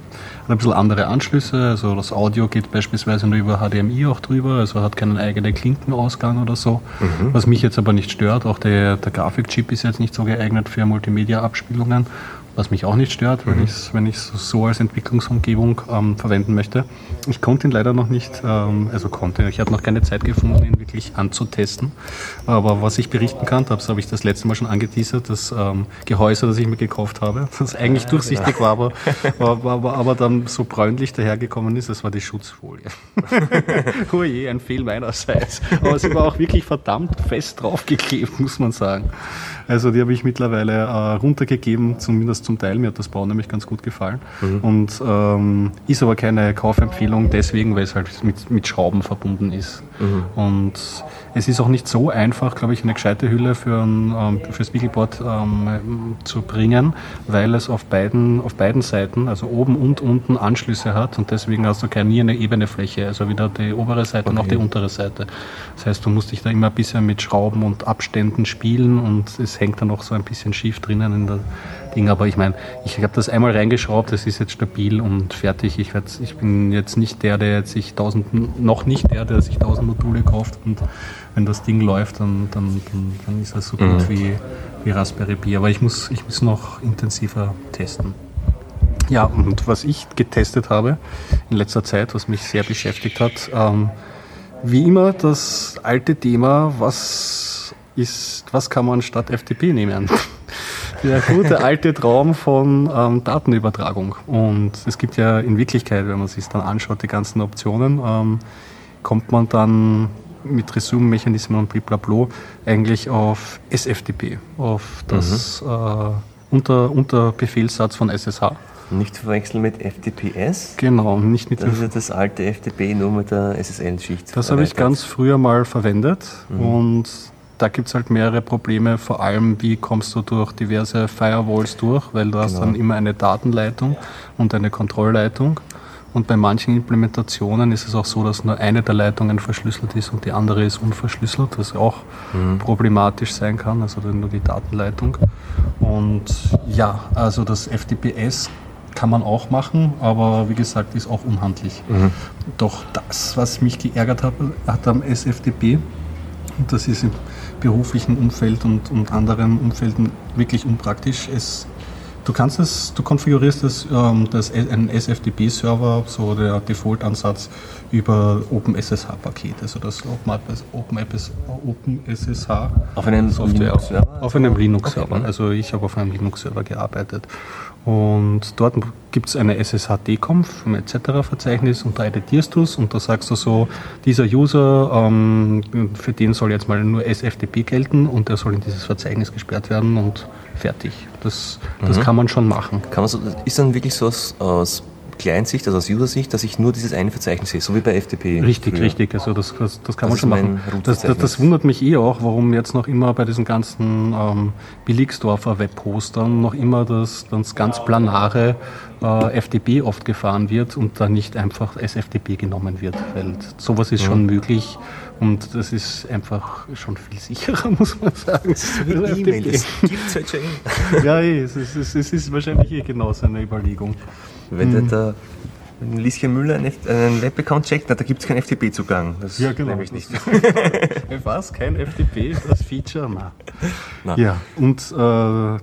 Ein bisschen andere Anschlüsse, also das Audio geht beispielsweise nur über HDMI auch drüber, also hat keinen eigenen Klinkenausgang oder so. Mhm. Was mich jetzt aber nicht stört, auch der, der Grafikchip ist jetzt nicht so geeignet für Multimedia-Abspielungen was mich auch nicht stört, mhm. wenn ich es so als Entwicklungsumgebung ähm, verwenden möchte. Ich konnte ihn leider noch nicht, ähm, also konnte, ich habe noch keine Zeit gefunden, ihn wirklich anzutesten. Aber was ich berichten kann, das habe ich das letzte Mal schon angeteasert, das ähm, Gehäuse, das ich mir gekauft habe, das eigentlich durchsichtig war, aber, aber, aber, aber, dann so bräunlich dahergekommen ist, das war die Schutzfolie. oh je, ein Fehl meinerseits. Aber es war auch wirklich verdammt fest draufgeklebt, muss man sagen. Also die habe ich mittlerweile äh, runtergegeben, zumindest zum Teil. Mir hat das Bauen nämlich ganz gut gefallen. Mhm. Und ähm, ist aber keine Kaufempfehlung deswegen, weil es halt mit, mit Schrauben verbunden ist. Mhm. Und es ist auch nicht so einfach, glaube ich, eine gescheite Hülle für ein ähm, fürs Wiegelboard ähm, zu bringen, weil es auf beiden, auf beiden Seiten, also oben und unten Anschlüsse hat und deswegen hast du keine nie eine ebene Fläche, also weder die obere Seite okay. noch die untere Seite. Das heißt, du musst dich da immer ein bisschen mit Schrauben und Abständen spielen und es hängt dann auch so ein bisschen schief drinnen in der Ding. Aber ich meine, ich habe das einmal reingeschraubt, es ist jetzt stabil und fertig. Ich, ich bin jetzt nicht der, der jetzt sich tausend, noch nicht der, der sich tausend Module kauft und wenn das Ding läuft, dann, dann, dann, dann ist es so gut mhm. wie, wie Raspberry Pi. Aber ich muss, ich muss noch intensiver testen. Ja, und was ich getestet habe in letzter Zeit, was mich sehr beschäftigt hat, ähm, wie immer das alte Thema, was ist, was kann man statt FTP nehmen? Der gute alte Traum von ähm, Datenübertragung. Und es gibt ja in Wirklichkeit, wenn man sich dann anschaut, die ganzen Optionen, ähm, kommt man dann mit Resume-Mechanismen und blablabla eigentlich auf SFTP, auf das mhm. äh, unter, Unterbefehlssatz von SSH. Nicht verwechseln mit FTPS? Genau, nicht mit Das ist ja das alte FTP, nur mit der SSL-Schicht. Das habe ich ganz früher mal verwendet mhm. und da gibt es halt mehrere Probleme, vor allem wie kommst du durch diverse Firewalls durch, weil du genau. hast dann immer eine Datenleitung und eine Kontrollleitung. Und bei manchen Implementationen ist es auch so, dass nur eine der Leitungen verschlüsselt ist und die andere ist unverschlüsselt, was auch mhm. problematisch sein kann, also nur die Datenleitung. Und ja, also das FTPS kann man auch machen, aber wie gesagt, ist auch unhandlich. Mhm. Doch das, was mich geärgert hat, hat am SFTP, und das ist beruflichen Umfeld und, und anderen Umfelden wirklich unpraktisch, es Du kannst es, du konfigurierst es, ähm, das, ein SFTP-Server, so der Default-Ansatz über OpenSSH-Paket, also das OpenSSH Open auf einem Linux-Server? Auf einem Linux-Server. Okay. Also ich habe auf einem Linux-Server gearbeitet. Und dort gibt es eine SSHD-Conf etc.-Verzeichnis und da editierst du es und da sagst du so, dieser User, ähm, für den soll jetzt mal nur SFTP gelten und der soll in dieses Verzeichnis gesperrt werden und fertig. Das, das mhm. kann man schon machen. Kann man so, ist dann wirklich so aus, aus Client-Sicht, also aus User-Sicht, dass ich nur dieses eine Verzeichnis sehe, so wie bei FTP. Richtig, früher. richtig. Also das, das, das kann das man schon machen. Das, das, das, wundert mich eh auch, warum jetzt noch immer bei diesen ganzen ähm, Billigsdorfer Webpostern noch immer das, das ganz planare äh, FTP oft gefahren wird und dann nicht einfach als FTP genommen wird. Weil sowas ist ja. schon möglich und das ist einfach schon viel sicherer, muss man sagen. Das ist so wie E-Mail, das gibt es halt schon. ja, eh, es ist, es, ist, es ist wahrscheinlich eh genau so eine Überlegung. Wenn mhm. der wenn Lieschen Müller einen, einen Webaccount checkt, na, da gibt es keinen FTP-Zugang. Das ja, genau. ich nicht. Was? Kein FTP? Das Feature? Na. Na. Ja, und äh,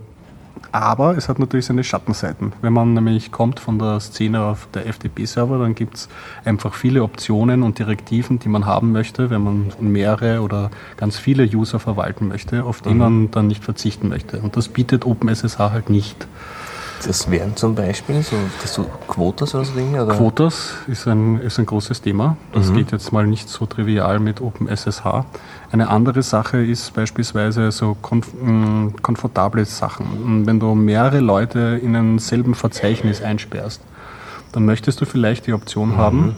aber es hat natürlich seine Schattenseiten. Wenn man nämlich kommt von der Szene auf der FTP-Server, dann gibt es einfach viele Optionen und Direktiven, die man haben möchte, wenn man mehrere oder ganz viele User verwalten möchte, auf die mhm. man dann nicht verzichten möchte. Und das bietet OpenSSH halt nicht. Das wären zum Beispiel so, dass du Quotas oder so Dinge? Oder? Quotas ist ein, ist ein großes Thema. Das mhm. geht jetzt mal nicht so trivial mit OpenSSH. Eine andere Sache ist beispielsweise so komf mm, komfortable Sachen. Wenn du mehrere Leute in einem selben Verzeichnis einsperrst, dann möchtest du vielleicht die Option mhm. haben,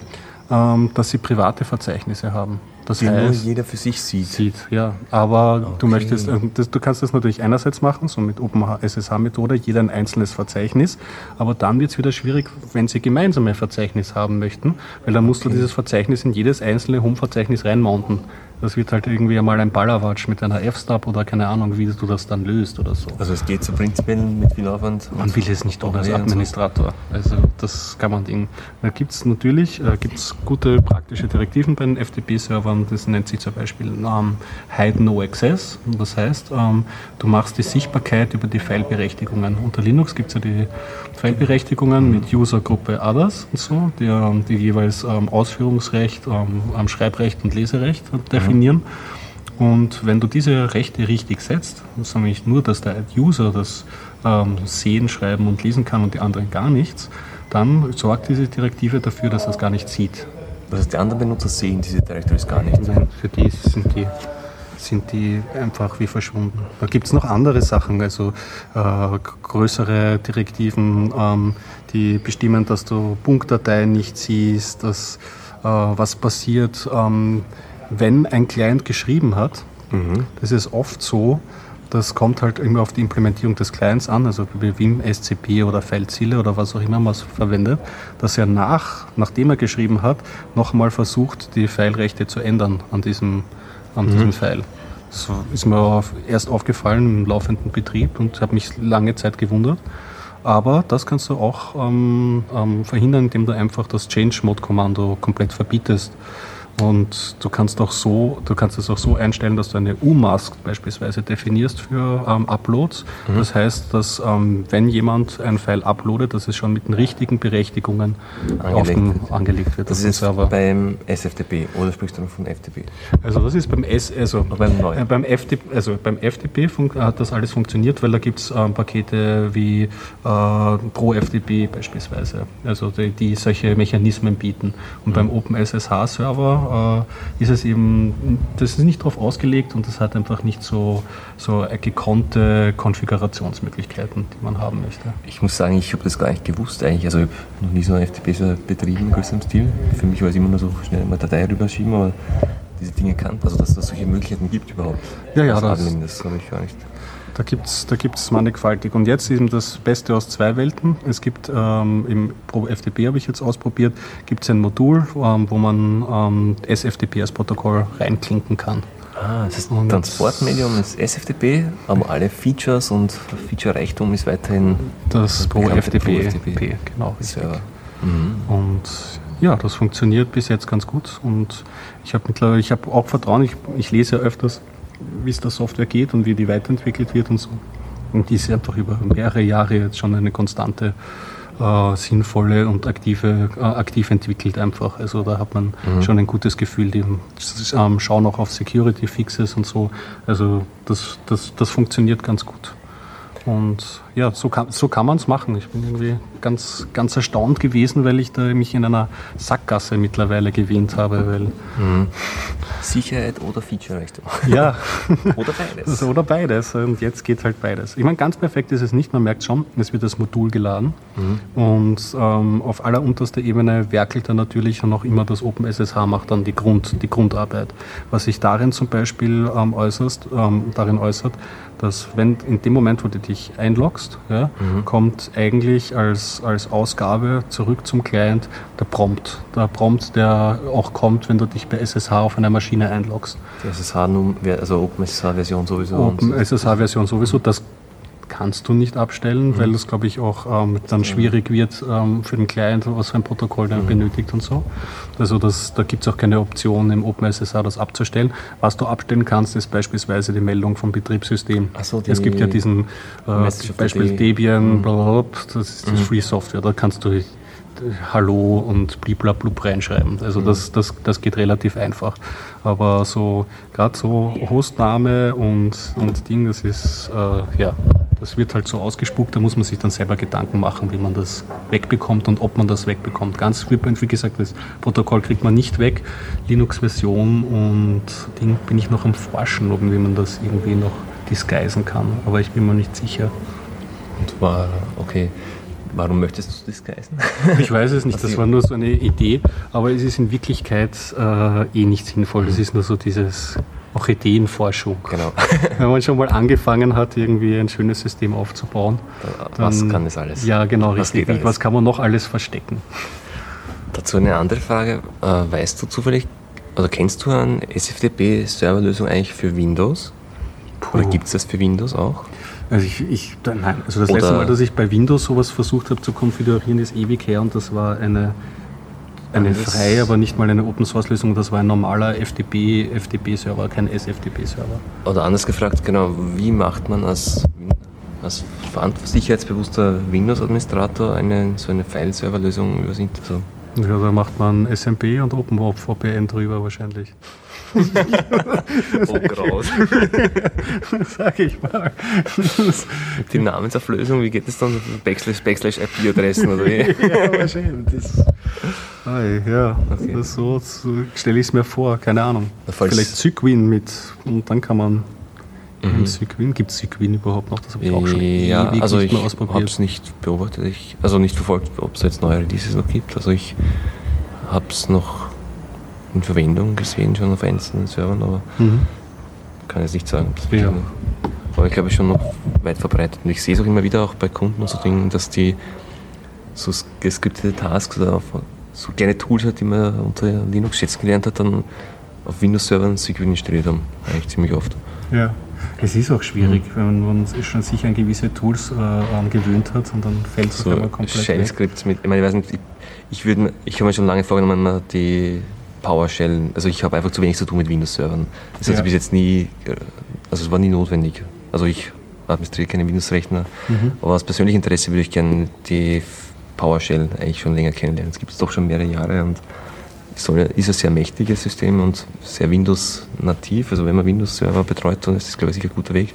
ähm, dass sie private Verzeichnisse haben. Das die nur jeder für sich sieht. Sieht, ja. Aber okay. du möchtest, äh, das, du kannst das natürlich einerseits machen, so mit OpenSSH-Methode, jeder ein einzelnes Verzeichnis. Aber dann wird es wieder schwierig, wenn sie gemeinsame Verzeichnis haben möchten, weil dann musst okay. du dieses Verzeichnis in jedes einzelne Home-Verzeichnis reinmounten. Das wird halt irgendwie einmal ein Ballerwatsch mit einer F-Stub oder keine Ahnung, wie du das dann löst oder so. Also es geht so prinzipiell mit viel Aufwand? Man will es nicht tun als Administrator. Also das kann man Ding. Da gibt es natürlich äh, gibt's gute praktische Direktiven bei den FTP-Servern. Das nennt sich zum Beispiel ähm, Hide No Access. Das heißt, ähm, du machst die Sichtbarkeit über die Fileberechtigungen. Unter Linux gibt es ja die Fileberechtigungen mit Usergruppe Others und so, die, ähm, die jeweils ähm, Ausführungsrecht, ähm, Schreibrecht und Leserecht definieren. Mhm definieren. Und wenn du diese Rechte richtig setzt, nämlich nur, dass der User das ähm, sehen, schreiben und lesen kann und die anderen gar nichts, dann sorgt diese Direktive dafür, dass er es gar nicht sieht. Das heißt, die anderen Benutzer sehen diese Directories gar nicht? Nein, für die sind die, sind die einfach wie verschwunden. Da gibt es noch andere Sachen, also äh, größere Direktiven, ähm, die bestimmen, dass du Punktdateien nicht siehst, dass äh, was passiert. Ähm, wenn ein Client geschrieben hat, mhm. das ist oft so, das kommt halt immer auf die Implementierung des Clients an, also wie Vim, SCP oder Feldziele oder was auch immer man verwendet, dass er nach, nachdem er geschrieben hat, nochmal versucht, die Filerechte zu ändern an diesem, an mhm. diesem File. Das ist mir erst aufgefallen im laufenden Betrieb und habe mich lange Zeit gewundert. Aber das kannst du auch ähm, ähm, verhindern, indem du einfach das Change-Mode-Kommando komplett verbietest. Und du kannst auch so, du kannst es auch so einstellen, dass du eine U-Mask beispielsweise definierst für ähm, Uploads. Mhm. Das heißt, dass ähm, wenn jemand ein File uploadet, dass es schon mit den richtigen Berechtigungen angelegt, den, wird. angelegt wird. Das ist Server. beim SFTP oder sprichst du von FTP? Also das ist beim S, also beim, äh, beim, FTP, also beim FTP hat das alles funktioniert, weil da gibt es ähm, Pakete wie äh, ProFTP beispielsweise, also die, die solche Mechanismen bieten. Und mhm. beim OpenSSH-Server äh, ist es eben, das ist nicht darauf ausgelegt und das hat einfach nicht so, so gekonnte Konfigurationsmöglichkeiten, die man haben möchte. Ich muss sagen, ich habe das gar nicht gewusst eigentlich. Also ich habe noch nie so ein FTP betrieben in größerem Stil. Für mich war es immer nur so schnell mal Datei rüberschieben, aber diese Dinge kann, also dass es solche Möglichkeiten gibt überhaupt. Ja, ja, das, das habe ich gar nicht. Da gibt es da gibt's mannigfaltig. Und jetzt eben das Beste aus zwei Welten. Es gibt ähm, im Pro FTP habe ich jetzt ausprobiert, gibt es ein Modul, ähm, wo man ähm, SFTP als Protokoll reinklinken kann. Ah, das ist und Transportmedium ist SFTP, aber alle Features und Feature-Reichtum ist weiterhin das Pro FTP, FTP. Genau, Mhm. Und ja, das funktioniert bis jetzt ganz gut und ich habe mittlerweile, ich habe auch Vertrauen, ich, ich lese ja öfters wie es der Software geht und wie die weiterentwickelt wird und so. Und die ist einfach über mehrere Jahre jetzt schon eine konstante, äh, sinnvolle und aktive, äh, aktiv entwickelt einfach. Also da hat man mhm. schon ein gutes Gefühl. Die ähm, schauen auch auf Security Fixes und so. Also das, das, das funktioniert ganz gut. Und ja, so kann, so kann man es machen. Ich bin irgendwie ganz, ganz erstaunt gewesen, weil ich da mich in einer Sackgasse mittlerweile gewähnt habe. Weil mhm. Sicherheit oder Feature-Reichtum. Ja. oder beides. oder beides. Und jetzt geht halt beides. Ich meine, ganz perfekt ist es nicht. Man merkt schon, es wird das Modul geladen. Mhm. Und ähm, auf allerunterster Ebene werkelt dann natürlich noch immer das OpenSSH, macht dann die, Grund, die Grundarbeit. Was sich darin zum Beispiel ähm, äußerst, ähm, darin äußert, dass wenn in dem Moment, wo du dich einloggst, ja, mhm. kommt eigentlich als, als Ausgabe zurück zum Client der Prompt. Der Prompt, der auch kommt, wenn du dich bei SSH auf einer Maschine einloggst. Die SSH, also OpenSSH-Version sowieso. OpenSSH-Version sowieso. Das kannst du nicht abstellen, mhm. weil das, glaube ich, auch ähm, dann schwierig wird ähm, für den Client, was für ein Protokoll der mhm. benötigt und so. Also das, da gibt es auch keine Option im OpenSSH das abzustellen. Was du abstellen kannst, ist beispielsweise die Meldung vom Betriebssystem. So, es gibt ja diesen äh, Beispiel Debian, mhm. das ist das mhm. Free Software, da kannst du Hallo und bliblablub reinschreiben. Also mhm. das, das, das geht relativ einfach. Aber so gerade so Hostname und, und Ding, das ist äh, ja das wird halt so ausgespuckt, da muss man sich dann selber Gedanken machen, wie man das wegbekommt und ob man das wegbekommt. Ganz wie gesagt, das Protokoll kriegt man nicht weg. Linux-Version und Ding bin ich noch am Forschen, ob wie man das irgendwie noch disguisen kann, aber ich bin mir nicht sicher. Und war, okay, Warum möchtest du das disguisen? Ich weiß es nicht, das war nur so eine Idee, aber es ist in Wirklichkeit äh, eh nicht sinnvoll. Das ist nur so dieses auch Ideenforschung. Genau. Wenn man schon mal angefangen hat, irgendwie ein schönes System aufzubauen. Dann, was kann das alles? Ja, genau, was richtig. Was kann man noch alles verstecken? Dazu eine andere Frage. Äh, weißt du zufällig, oder kennst du eine SFTP-Serverlösung eigentlich für Windows? Puh. Oder gibt es das für Windows auch? Also ich, ich nein, also das Oder letzte Mal, dass ich bei Windows sowas versucht habe zu konfigurieren, ist ewig her und das war eine eine freie, aber nicht mal eine Open Source Lösung. Das war ein normaler FTP, FTP-Server, kein SFTP-Server. Oder anders gefragt, genau, wie macht man als, als sicherheitsbewusster Windows-Administrator eine, so eine File-Server-Lösung über Internet? Ja, da macht man SMP und OpenVPN drüber wahrscheinlich. oh, graus. Sag ich mal. Die Namensauflösung, wie geht das dann? Backslash, Backslash IP-Adressen oder wie? ja, wahrscheinlich. Das, ja, okay. das so, so stelle ich es mir vor, keine Ahnung. Vielleicht Zygwin mit und dann kann man Mhm. Sequin, gibt es Sequin überhaupt noch? Das habe ich auch schon ja, also nicht mehr ausprobiert. Ich habe es nicht beobachtet, ich, also nicht verfolgt, ob es jetzt neue Releases noch gibt. Also ich habe es noch in Verwendung gesehen, schon auf einzelnen Servern, aber mhm. kann jetzt nicht sagen. Ja. Aber ich glaube schon noch weit verbreitet. Und ich sehe es auch immer wieder auch bei Kunden und so Dingen, dass die so geskriptete Tasks oder so kleine Tools hat, die man unter Linux schätzen gelernt hat, dann auf Windows-Servern Sequin installiert haben. Eigentlich ziemlich oft. Ja. Es ist auch schwierig, mhm. wenn man schon sich an gewisse Tools äh, gewöhnt hat und dann fällt es so auf einmal komplett Shell-Skripts mit, ich meine, ich weiß nicht, ich, ich, ich habe mir schon lange vorgenommen, die PowerShell, also ich habe einfach zu wenig zu tun mit Windows-Servern. Das ja. hat bis jetzt nie, äh, also es war nie notwendig. Also ich administriere keine Windows-Rechner, mhm. aber aus persönlichem Interesse würde ich gerne die PowerShell eigentlich schon länger kennenlernen. Es gibt es doch schon mehrere Jahre und soll, ist ein sehr mächtiges System und sehr Windows-nativ. Also wenn man Windows-Server betreut, dann ist das, glaube ich, sicher ein guter Weg,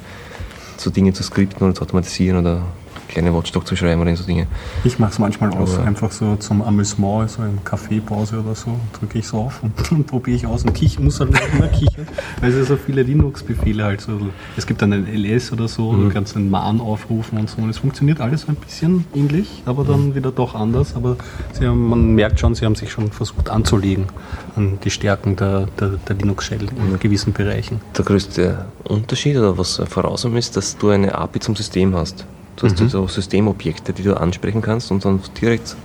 so Dinge zu skripten oder zu automatisieren oder kleine Watchdog zu schreiben oder so Dinge. Ich mache es manchmal aus, Aber einfach so zum Amüsement, so im Kaffeepause oder so, drücke ich es auf und dann probiere ich aus und kich, muss halt immer kichern, weil es so viele Linux-Befehle halt so. Es gibt dann ein ls oder so, mhm. du kannst einen man aufrufen und so und es funktioniert alles ein bisschen ähnlich, aber dann mhm. wieder doch anders. Aber haben, man merkt schon, sie haben sich schon versucht anzulegen an die Stärken der, der, der Linux-Shell in mhm. gewissen Bereichen. Der größte Unterschied oder was voraus ist, dass du eine API zum System hast. Du hast mhm. so Systemobjekte, die du ansprechen kannst und dann direkt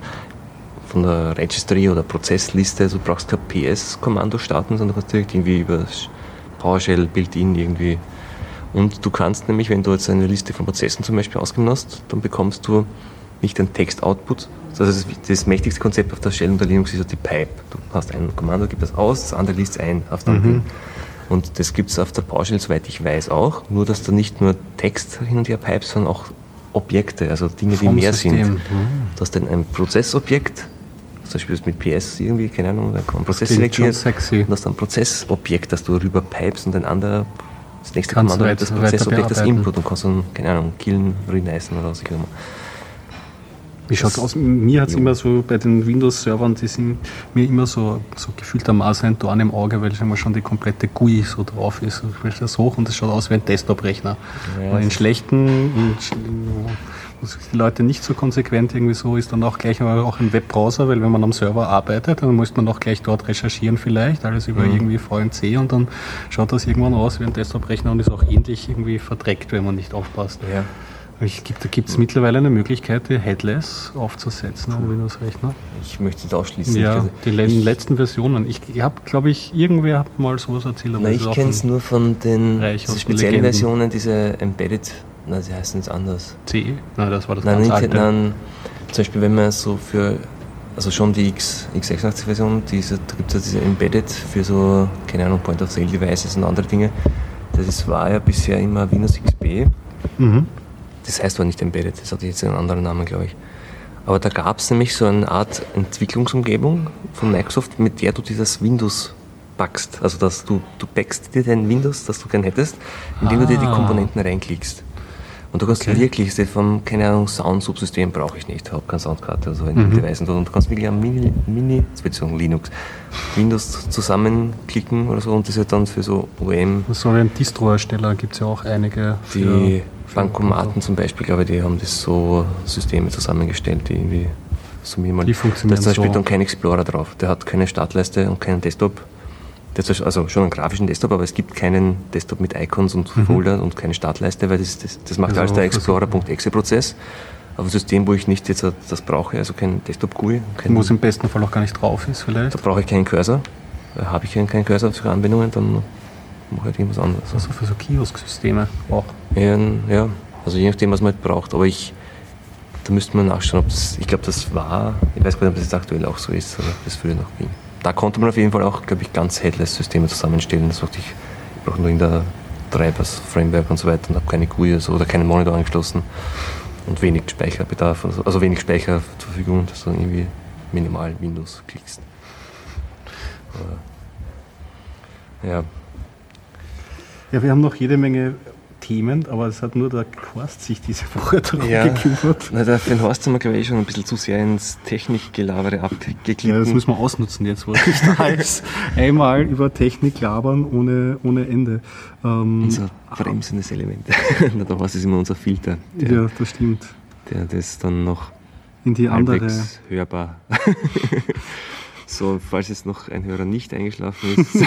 von der Registry oder Prozessliste, also du brauchst kein PS-Kommando starten, sondern du kannst direkt irgendwie über PowerShell Built-in irgendwie. Und du kannst nämlich, wenn du jetzt eine Liste von Prozessen zum Beispiel ausgegeben hast, dann bekommst du nicht ein Text-Output. Also das, das, mächtigste Konzept auf der Shell und der Linux ist ja die Pipe. Du hast ein Kommando, gibst das aus, das andere liest ein auf der mhm. Und das gibt es auf der PowerShell, soweit ich weiß, auch. Nur, dass du nicht nur Text hin und her pipest, sondern auch Objekte, also Dinge, die mehr System. sind. Du hast dann ein Prozessobjekt, zum Beispiel mit PS irgendwie, keine Ahnung, da kann man Prozess selektieren. Und hast dann ein Prozessobjekt, das du rüber pipest und ein anderer das nächste Kommando das Prozessobjekt, das Input und kannst dann, keine Ahnung, killen, reneißen oder was ich immer. Wie schaut aus? Mir hat es immer so bei den Windows-Servern, die sind mir immer so, so gefühltermaßen ein Dorn im Auge, weil immer schon die komplette GUI so drauf ist. Du stellst das hoch und es schaut aus wie ein Desktop-Rechner. Ja, in das- schlechten, es die Leute nicht so konsequent irgendwie so ist, dann auch gleich aber auch ein Webbrowser, weil wenn man am Server arbeitet, dann muss man auch gleich dort recherchieren vielleicht, alles über Mhm. irgendwie VNC und dann schaut das irgendwann aus wie ein Desktop-Rechner und ist auch ähnlich irgendwie verdreckt, wenn man nicht aufpasst. Ja. Ich, gibt, da gibt es mittlerweile eine Möglichkeit, die Headless aufzusetzen am Windows-Rechner. Ich möchte es ausschließen. Ja, Ich- die le letzten Versionen. Ich, ich habe, glaube ich, irgendwer hat mal sowas erzählt. aber Na, das ich kenne es nur von den speziellen Legenden. Versionen, diese Embedded, na, sie heißen jetzt anders. C. Nein, das war das Nein, ganz nicht, alte. nein, zum Beispiel, wenn man so für, also schon die X, x86-Version, diese, da gibt es ja diese Embedded für so, keine Ahnung, Point-of-Sale-Devices und andere Dinge. Das ist, war ja bisher immer Windows XP. Mhm. Das heißt aber nicht Embedded, das hat jetzt einen anderen Namen, glaube ich. Aber da gab es nämlich so eine Art Entwicklungsumgebung von Microsoft, mit der du dir das Windows packst. Also dass du, du packst dir dein Windows, das du gern hättest, indem du dir die Ah. Komponenten reinklickst. Und du kannst Okay. wirklich, vom, keine Ahnung, Sound-Subsystem brauche ich nicht, habe keine Soundkarte oder so in Mhm. den Devices. Und du kannst wirklich am Mini, Mini sagen Linux, Windows zusammenklicken oder so und das wird dann für so OEM So ein Distro-Hersteller gibt es ja auch einige. die Bankomaten zum Beispiel, glaube ich, die haben das so Systeme zusammengestellt, die irgendwie so minimal. Die funktionieren Da ist zum Beispiel so. dann kein Explorer drauf. Der hat keine Startleiste und keinen Desktop. Der hat also schon einen grafischen Desktop, aber es gibt keinen Desktop mit Icons und Folder und keine Startleiste, weil das, das, das macht Mhm. Also alles der Explorer.exe-Prozess. Aber ein System, wo ich nicht jetzt das brauche, also kein Desktop-GUI, Wo es im besten Fall auch gar nicht drauf ist, vielleicht. da brauche ich keinen Cursor. Da habe ich keinen Cursor für Anwendungen, dann mache halt irgendwas anderes. Also für so Kiosk-Systeme auch. Ja, ja, also je nachdem, was man halt braucht. Aber ich, da müsste man nachschauen, ob das, ich glaube, das war, ich weiß gar nicht, ob das jetzt aktuell auch so ist, oder ob das früher noch ging. Da konnte man auf jeden Fall auch, glaube ich, ganz Headless-Systeme zusammenstellen. Das sagte ich, ich brauche nur in der Treibers, Framework und so weiter und habe keine GUI oder, so, oder keinen Monitor angeschlossen und wenig Speicherbedarf, also, also wenig Speicher zur Verfügung, dass du dann irgendwie minimal Windows klickst. Aber, ja, Ja, wir haben noch jede Menge Themen, aber es hat nur der Horst sich diese Woche darum Ja. gekümmert. Na, der Finn Horst haben wir, glaube ich, schon ein bisschen zu sehr ins Technikgelabere abgeglitten. Ja, das müssen wir ausnutzen jetzt, wo nicht da ist. Einmal über Technik labern ohne, ohne Ende. Ähm, unser bremsendes Element. Na, da war es immer unser Filter, der, ja, das stimmt. der das dann noch In die andere. hörbar. So, falls jetzt noch ein Hörer nicht eingeschlafen ist.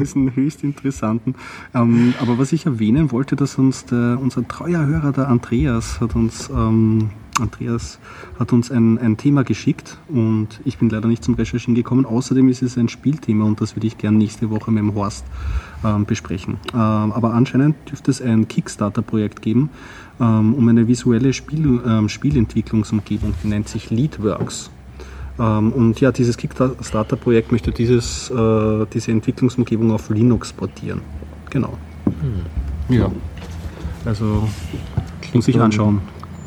diesen höchst interessanten. Ähm, aber was ich erwähnen wollte, dass uns der, unser treuer Hörer, der Andreas, hat uns, ähm, Andreas hat uns ein, ein Thema geschickt und ich bin leider nicht zum Recherchieren gekommen. Außerdem ist es ein Spielthema und das würde ich gerne nächste Woche mit dem Horst ähm, besprechen. Ähm, aber anscheinend dürfte es ein Kickstarter-Projekt geben ähm, um eine visuelle Spiel, ähm, Spielentwicklungsumgebung, die nennt sich Leadworks. Ähm, und ja, dieses Kickstarter-Projekt möchte dieses, äh, diese Entwicklungsumgebung auf Linux portieren. Genau. Ja. Also muss ich anschauen.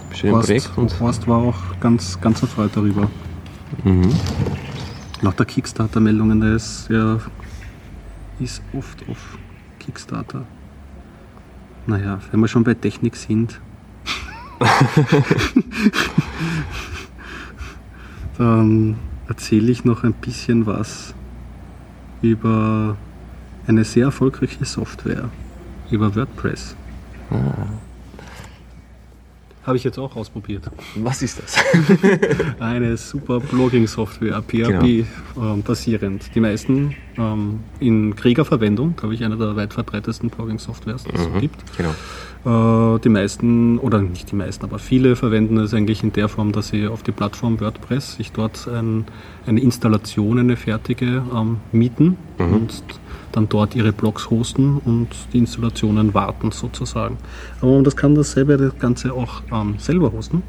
Projekt. Und, Horst war auch ganz, ganz erfreut darüber. mhm. Lauter Kickstarter-Meldungen, der ist ja ist oft auf Kickstarter. Naja, wenn wir schon bei Technik sind. dann erzähle ich noch ein bisschen was über eine sehr erfolgreiche Software, über WordPress. Habe ich jetzt auch ausprobiert. Was ist das? Eine super Blogging-Software, PHP ähm, basierend. Die meisten ähm, in Kriegerverwendung, glaube ich, eine der weit verbreitetsten Blogging-Softwares, die es so gibt. Genau. Äh, die meisten, oder nicht die meisten, aber viele verwenden es eigentlich in der Form, dass sie auf die Plattform WordPress sich dort ein, eine Installation, eine fertige ähm, mieten Mhm. und dann dort ihre Blogs hosten und die Installationen warten sozusagen. Aber das kann dasselbe das Ganze auch ähm, selber hosten.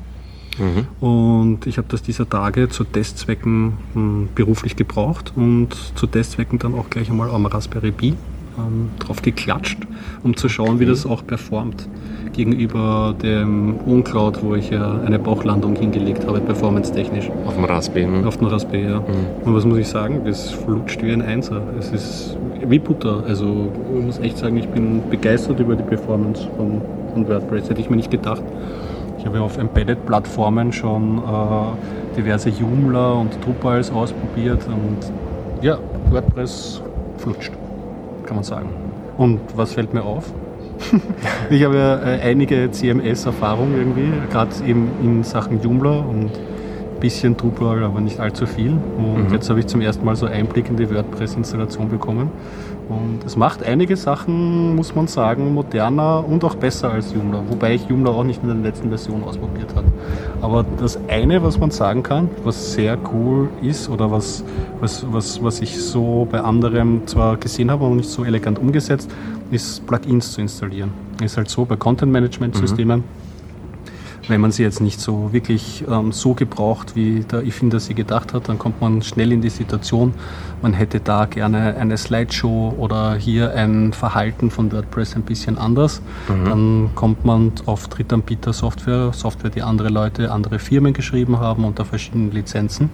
Mhm. Und ich habe das dieser Tage zu Testzwecken mh, beruflich gebraucht und zu Testzwecken dann auch gleich einmal am Raspberry Pi ähm, drauf geklatscht, um zu schauen, wie das auch performt gegenüber dem OnCloud, wo ich ja eine Bauchlandung hingelegt habe, performance-technisch. Auf dem Raspberry. Ne? Auf dem Raspberry, ja. Mhm. Und was muss ich sagen? Das flutscht wie ein Einser. Es ist wie Butter. Also ich muss echt sagen, ich bin begeistert über die Performance von, von WordPress. Hätte ich mir nicht gedacht. Ich habe ja auf Embedded-Plattformen schon äh, diverse Joomla und Drupals ausprobiert und ja, WordPress flutscht, kann man sagen. Und was fällt mir auf? ich habe ja äh, einige CMS-Erfahrung irgendwie, gerade eben in Sachen Joomla und ein bisschen Drupal, aber nicht allzu viel. Und mhm. jetzt habe ich zum ersten Mal so Einblick in die WordPress-Installation bekommen. Und es macht einige Sachen, muss man sagen, moderner und auch besser als Joomla. Wobei ich Joomla auch nicht in der letzten Version ausprobiert habe. Aber das eine, was man sagen kann, was sehr cool ist oder was, was, was, was ich so bei anderen zwar gesehen habe, aber nicht so elegant umgesetzt, ist Plugins zu installieren. Ist halt so bei Content-Management-Systemen. Mhm wenn man sie jetzt nicht so wirklich ähm, so gebraucht, wie der Erfinder sie gedacht hat, dann kommt man schnell in die Situation, man hätte da gerne eine Slideshow oder hier ein Verhalten von WordPress ein bisschen anders. Mhm. Dann kommt man auf Drittanbieter-Software, Software, die andere Leute, andere Firmen geschrieben haben unter verschiedenen Lizenzen.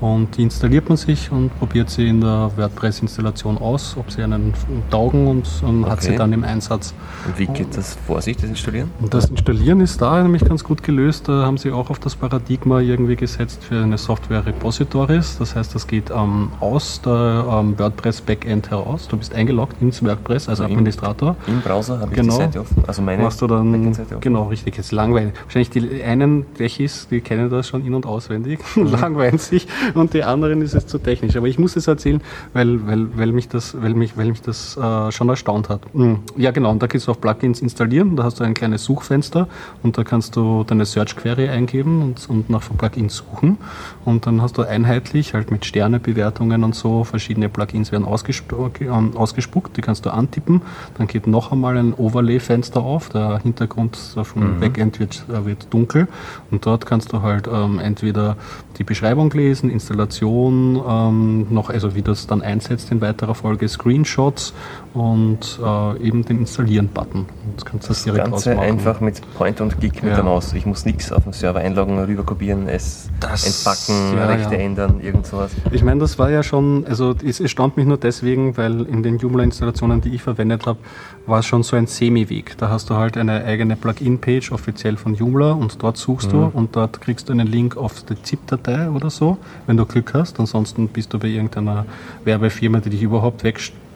Und die installiert man sich und probiert sie in der WordPress-Installation aus, ob sie einen taugen und, und okay. hat sie dann im Einsatz. Und wie geht das vor sich, das Installieren? Und das Installieren ist da nämlich ganz gut gelöst. Da haben sie auch auf das Paradigma irgendwie gesetzt für eine Software Repositories. Das heißt, das geht ähm, aus der ähm, WordPress Backend heraus. Du bist eingeloggt ins WordPress als also Administrator. Im, Im, Browser habe ich genau. die Seite offen. Also meine machst du dann, offen. Genau, richtig. Jetzt langweilig. Wahrscheinlich die einen Techis, die kennen das schon in- und auswendig, mhm. langweilen sich und die anderen ist es zu technisch. Aber ich muss es erzählen, weil, weil, weil mich das, weil mich, weil mich das äh, schon erstaunt hat. Mhm. Ja, genau. Und da gehst du auf Plugins installieren. Da hast du ein kleines Suchfenster und da kannst du deine Search Query eingeben und, und nach Plugins suchen. Und dann hast du einheitlich halt mit Sternebewertungen und so verschiedene Plugins werden ausgespuckt, äh, ausgespuckt. Die kannst du antippen. Dann geht noch einmal ein Overlay-Fenster auf. Der Hintergrund vom mhm. Backend wird, äh, wird dunkel. Und dort kannst du halt ähm, entweder die Beschreibung lesen, Installation, ähm, noch, also wie das dann einsetzt in weiterer Folge, Screenshots und äh, eben den Installieren-Button. Das kannst das direkt Ganze ausmachen. einfach mit Point und Click mit ja. der Maus. Ich muss nichts auf den Server einloggen, rüber kopieren, es das, entpacken, ja, Rechte ja. ändern, irgend sowas. Ich meine, das war ja schon, also es erstaunt mich nur deswegen, weil in den Joomla-Installationen, die ich verwendet habe, war es schon so ein Semi-Weg. Da hast du halt eine eigene Plugin-Page offiziell von Joomla und dort suchst mhm. du und dort kriegst du einen Link auf die ZIP-Datei oder so, wenn du Glück hast. Ansonsten bist du bei irgendeiner Werbefirma, die dich überhaupt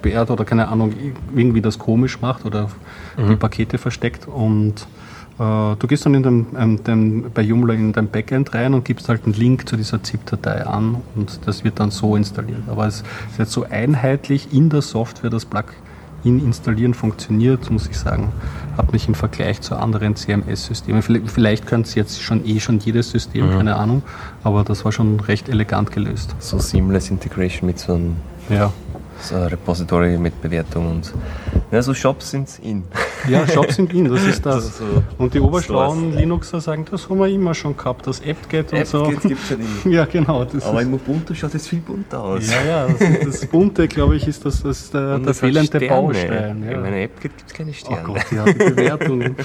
wegsperrt oder keine Ahnung, irgendwie das komisch macht oder mhm. die Pakete versteckt und äh, Du gehst dann in dem, ähm, dem, bei Joomla in dein Backend rein und gibst halt einen Link zu dieser ZIP-Datei an und das wird dann so installiert. Aber es ist jetzt so einheitlich in der Software das Plugin in installieren funktioniert, muss ich sagen, hat mich im Vergleich zu anderen CMS-Systemen, vielleicht, vielleicht könnte es jetzt schon eh schon jedes System, mhm. keine Ahnung, aber das war schon recht elegant gelöst. So Seamless Integration mit so einem ja. So Repository mit Bewertung und ja, so Shops sind in. Ja, Shops sind in, das ist das. So, so und die oberschlauen Linuxer sagen, das haben wir immer schon gehabt, das AppGet und App so. gibt es ja nicht. Ja, genau. Aber im Ubuntu schaut es viel bunter aus. Ja, ja, das, das Bunte, glaube ich, ist das, das der, der fehlende Baustein. Ja. In meiner App gibt es keine Sterne. Oh Gott, ja, die Bewertungen.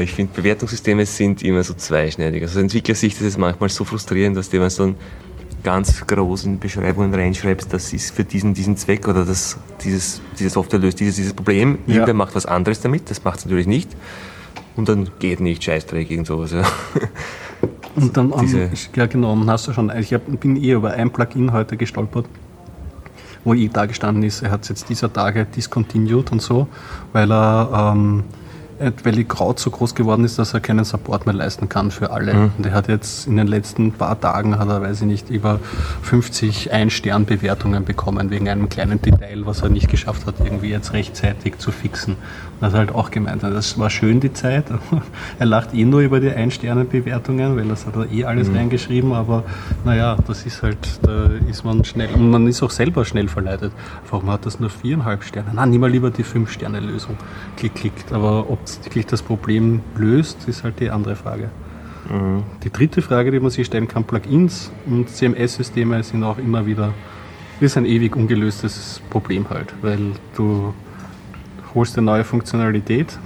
ich finde, Bewertungssysteme sind immer so zweischneidig. Also aus Entwicklersicht ist es manchmal so frustrierend, dass die man so ganz großen Beschreibungen reinschreibst, das ist für diesen, diesen Zweck oder das, dieses, diese Software löst dieses, dieses Problem. Ja. Irgendwer macht was anderes damit, das macht es natürlich nicht. Und dann geht nicht, Scheißdreck, irgend sowas. Ja. Und dann, um, ja genau, hast du schon, ich hab, bin eh über ein Plugin heute gestolpert, wo eh da gestanden ist, er hat es jetzt dieser Tage discontinued und so, weil er ähm, weil die Kraut so groß geworden ist, dass er keinen Support mehr leisten kann für alle. Mhm. Und er hat jetzt in den letzten paar Tagen, hat er, weiß ich nicht, über 50 Ein-Stern-Bewertungen bekommen, wegen einem kleinen Detail, was er nicht geschafft hat, irgendwie jetzt rechtzeitig zu fixen. Hat halt auch gemeint, das war schön die Zeit. er lacht eh nur über die Ein-Sterne-Bewertungen, weil das hat er eh alles mhm. reingeschrieben, aber naja, das ist halt, da ist man schnell, und man ist auch selber schnell verleitet. Warum hat das nur viereinhalb Sterne? Na, nimm mal lieber die Fünf-Sterne-Lösung. Klick, klickt. Aber ob wirklich das Problem löst, ist halt die andere Frage. Mhm. Die dritte Frage, die man sich stellen kann, Plugins und CMS-Systeme sind auch immer wieder ist ein ewig ungelöstes Problem halt, weil du holst eine neue Funktionalität,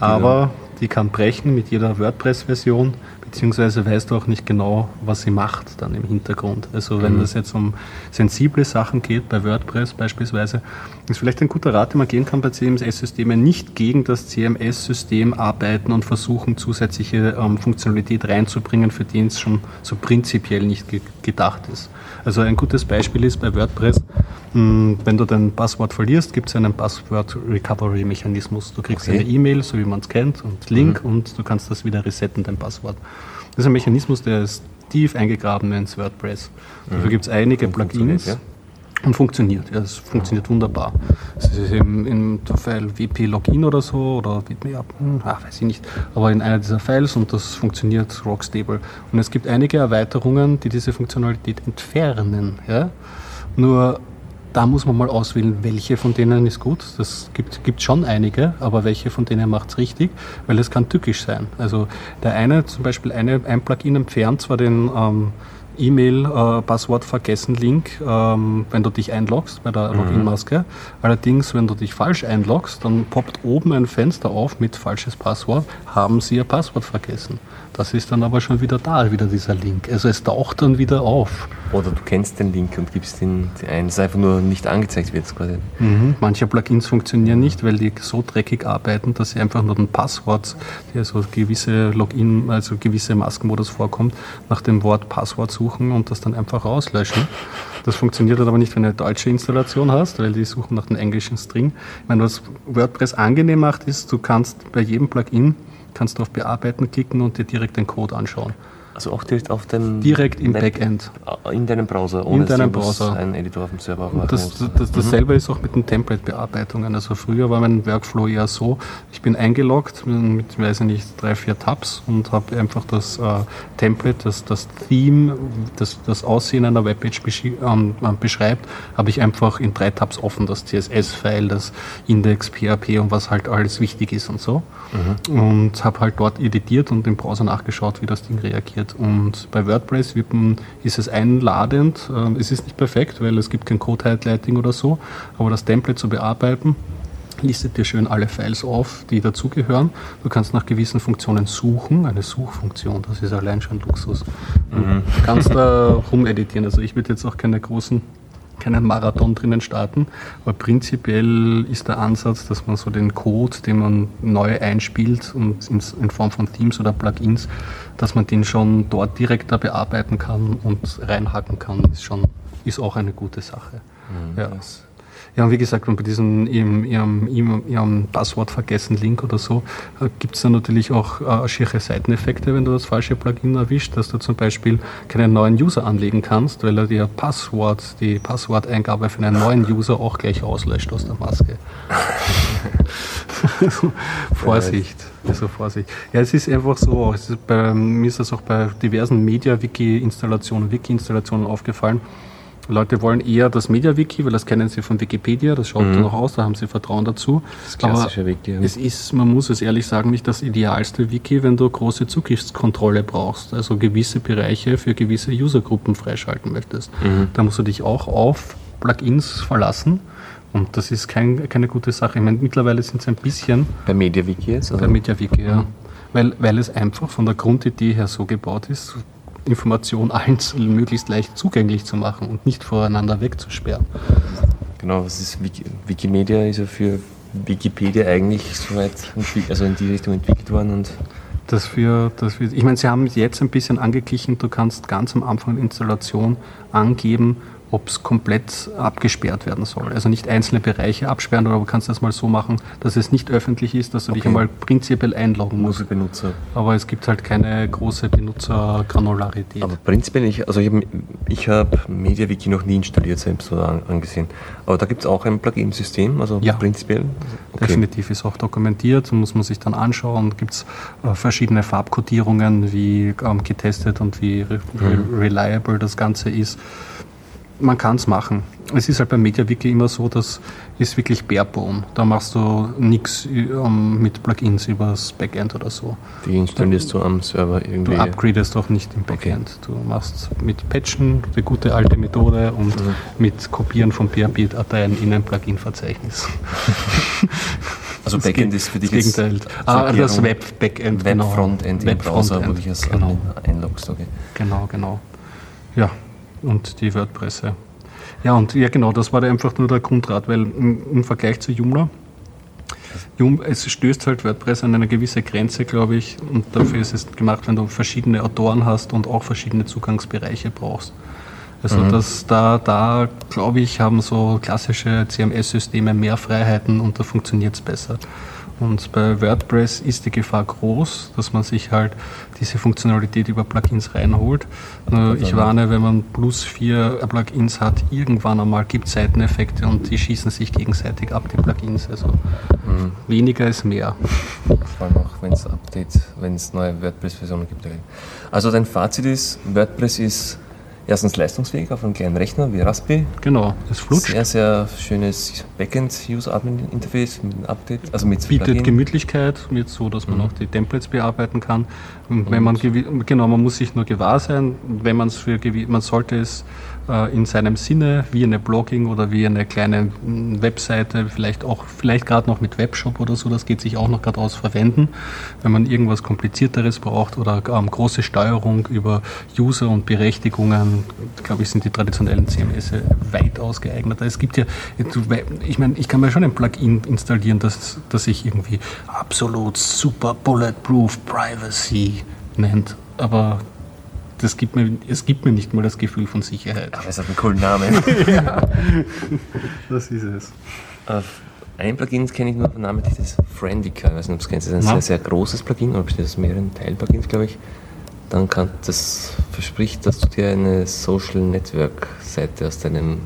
aber ja. die kann brechen mit jeder WordPress-Version beziehungsweise weißt du auch nicht genau, was sie macht dann im Hintergrund. Also wenn mhm. das jetzt um sensible Sachen geht, bei WordPress beispielsweise, ist vielleicht ein guter Rat, den man gehen kann bei CMS-Systemen, nicht gegen das CMS-System arbeiten und versuchen, zusätzliche ähm, Funktionalität reinzubringen, für die es schon so prinzipiell nicht ge gedacht ist. Also ein gutes Beispiel ist bei WordPress, wenn du dein Passwort verlierst, gibt es einen Passwort-Recovery-Mechanismus. Du kriegst okay. eine E-Mail, so wie man es kennt, und Link mhm. und du kannst das wieder resetten, dein Passwort. Das ist ein Mechanismus, der ist tief eingegraben ins WordPress. Mhm. Dafür gibt es einige und Plugins. Ja? Und funktioniert, ja, es funktioniert wunderbar. Es ist im, im File WP Login oder so oder ja, hm, ah, weiß ich nicht, aber in einer dieser Files und das funktioniert rockstable. Und es gibt einige Erweiterungen, die diese Funktionalität entfernen. Ja? Nur da muss man mal auswählen, welche von denen ist gut. Das gibt, gibt schon einige, aber welche von denen macht es richtig, weil es kann tückisch sein. Also der eine, zum Beispiel eine, ein Plugin entfernt zwar den ähm, E-Mail, äh, Passwort vergessen Link, ähm, wenn du dich einloggst bei der mhm. Login-Maske. Allerdings, wenn du dich falsch einloggst, dann poppt oben ein Fenster auf mit falsches Passwort, haben sie ihr Passwort vergessen. Das ist dann aber schon wieder da, wieder dieser Link. Also es taucht dann wieder auf. Oder du kennst den Link und gibst ihn ein, es einfach nur nicht angezeigt wird quasi. Mhm. Manche Plugins funktionieren nicht, weil die so dreckig arbeiten, dass sie einfach nur ein Passwort, der so gewisse Login, also gewisse Maskenmodus vorkommt, nach dem Wort Passwort suchen und das dann einfach rauslöschen. Das funktioniert dann aber nicht, wenn du eine deutsche Installation hast, weil die suchen nach dem englischen String. Ich meine, was WordPress angenehm macht, ist, du kannst bei jedem Plugin kannst du auf Bearbeiten klicken und dir direkt den Code anschauen. Also auch direkt auf dem Direkt im Web Backend. In deinem Browser, ohne in deinem Browser. einen Editor auf dem Server aufmachen das, das, das, Dasselbe mhm. ist auch mit den Template-Bearbeitungen. Also früher war mein Workflow eher so, ich bin eingeloggt mit, weiß ich nicht, drei, vier Tabs und habe einfach das äh, Template, das, das Theme, das, das Aussehen einer Webpage ähm, beschreibt, habe ich einfach in drei Tabs offen, das CSS-File, das Index, PHP und was halt alles wichtig ist und so. Mhm. Und habe halt dort editiert und im Browser nachgeschaut, wie das Ding reagiert. Und bei WordPress man, ist es einladend. Ähm, es ist nicht perfekt, weil es gibt kein Code-Highlighting oder so, aber das Template zu bearbeiten, listet dir schön alle Files auf, die dazugehören. Du kannst nach gewissen Funktionen suchen, eine Suchfunktion, das ist allein schon Luxus. Mhm. Du kannst da rumeditieren. Also ich würde jetzt auch keine großen keinen Marathon drinnen starten. Aber prinzipiell ist der Ansatz, dass man so den Code, den man neu einspielt und in Form von Themes oder Plugins, dass man den schon dort direkt da bearbeiten kann und reinhacken kann, ist schon, ist auch eine gute Sache. Mhm, ja. Ja, und wie gesagt, bei diesem ihrem, ihrem, ihrem Passwort vergessen Link oder so, äh, gibt es dann natürlich auch äh, schiere Seiteneffekte, wenn du das falsche Plugin erwischt, dass du zum Beispiel keinen neuen User anlegen kannst, weil er dir Passwort, die Passworteingabe für einen neuen User auch gleich auslöscht aus der Maske. Vorsicht, also Vorsicht. Ja, es ist einfach so, ist bei, mir ist das auch bei diversen Media-Wiki-Installationen, Wiki-Installationen aufgefallen, Leute wollen eher das MediaWiki, weil das kennen sie von Wikipedia, das schaut mhm. noch aus, da haben sie Vertrauen dazu. Das klassische Aber Wiki. Ja. Es ist, man muss es ehrlich sagen, nicht das idealste Wiki, wenn du große Zugriffskontrolle brauchst, also gewisse Bereiche für gewisse Usergruppen freischalten möchtest. Mhm. Da musst du dich auch auf Plugins verlassen. Und das ist kein, keine gute Sache. Ich meine, mittlerweile sind es ein bisschen. Bei MediaWiki jetzt? Bei MediaWiki, ja. Mhm. Weil, weil es einfach von der Grundidee her so gebaut ist, Information allen möglichst leicht zugänglich zu machen und nicht voreinander wegzusperren. Genau, was ist Wiki Wikimedia ist ja für Wikipedia eigentlich soweit also in die Richtung entwickelt worden und dass wir, dass wir, ich meine, Sie haben jetzt ein bisschen angeglichen, du kannst ganz am Anfang der Installation angeben, ob es komplett abgesperrt werden soll. Also nicht einzelne Bereiche absperren, aber du kannst das mal so machen, dass es nicht öffentlich ist, dass du okay. dich einmal prinzipiell einloggen musst. Benutzer. Aber es gibt halt keine große Benutzergranularität. Aber prinzipiell, ich, also ich habe ich hab MediaWiki noch nie installiert selbst oder angesehen. Aber da gibt es auch ein Plugin-System, also ja, prinzipiell? Okay. Definitiv ist auch dokumentiert, muss man sich dann anschauen. Gibt es äh, verschiedene Farbkodierungen, wie ähm, getestet und wie re mhm. reliable das Ganze ist. Man kann es machen. Es ist halt beim MediaWiki immer so, dass ist wirklich barebone. Da machst du nichts um, mit Plugins übers Backend oder so. Die installierst du am Server irgendwie? Du upgradest auch nicht im Backend. Okay. Du machst mit Patchen die gute alte Methode und mhm. mit Kopieren von PHP-Dateien in ein Plugin-Verzeichnis. Also Backend ist für dich das Gegenteil. Ah, das Web-Backend. Web-Frontend genau. im Browser, wo dich als genau. einloggst. Okay. Genau, genau. Ja, und die WordPress. Ja, und ja genau, das war einfach nur der Grundrat, weil im, Vergleich zu Joomla, es stößt halt WordPress an eine gewisse Grenze, glaube ich, und dafür ist es gemacht, wenn du verschiedene Autoren hast und auch verschiedene Zugangsbereiche brauchst. Also mhm. das, da, da glaube ich, haben so klassische CMS-Systeme mehr Freiheiten und da funktioniert es besser. Und bei WordPress ist die Gefahr groß, dass man sich halt diese Funktionalität über Plugins reinholt. Nur ich warne, wenn man plus vier Plugins hat, irgendwann einmal gibt es Seiteneffekte und die schießen sich gegenseitig ab, die Plugins. Also mhm. weniger ist mehr. Vor allem auch, wenn es Updates, wenn es neue WordPress-Versionen gibt. Also dein Fazit ist, WordPress ist erstens leistungsfähig auf einem kleinen Rechner wie Raspi. Genau, es flutscht. Sehr, sehr schönes Backend-User-Admin-Interface mit einem Update. Also mit Bietet Plugin. Gemütlichkeit, mit so, dass man mhm. auch die Templates bearbeiten kann. Und wenn man, genau, man muss sich nur gewahr sein, wenn man es für, man sollte es in seinem Sinne, wie eine Blogging oder wie eine kleine hm, Webseite, vielleicht auch, vielleicht gerade noch mit Webshop oder so, das geht sich auch noch gerade aus, verwenden. Wenn man irgendwas Komplizierteres braucht oder ähm, große Steuerung über User und Berechtigungen, glaube ich, sind die traditionellen CMS weitaus geeigneter. Es gibt ja, ich meine, ich kann mir schon ein Plugin installieren, das, das sich irgendwie absolut super bulletproof privacy nennt, aber das gibt mir, es gibt mir nicht mal das Gefühl von Sicherheit. Aber es hat einen coolen Namen. ja, das ist es. Äh, ein Plugin kenne ich nur vom Namen, das ist Friendica. Ich weiß nicht, ob du es kennst. Das ist ein sehr, sehr großes Plugin, oder besteht aus mehreren Teilplugins, glaube ich. Dann kann das verspricht, dass du dir eine Social Network Seite aus deinem.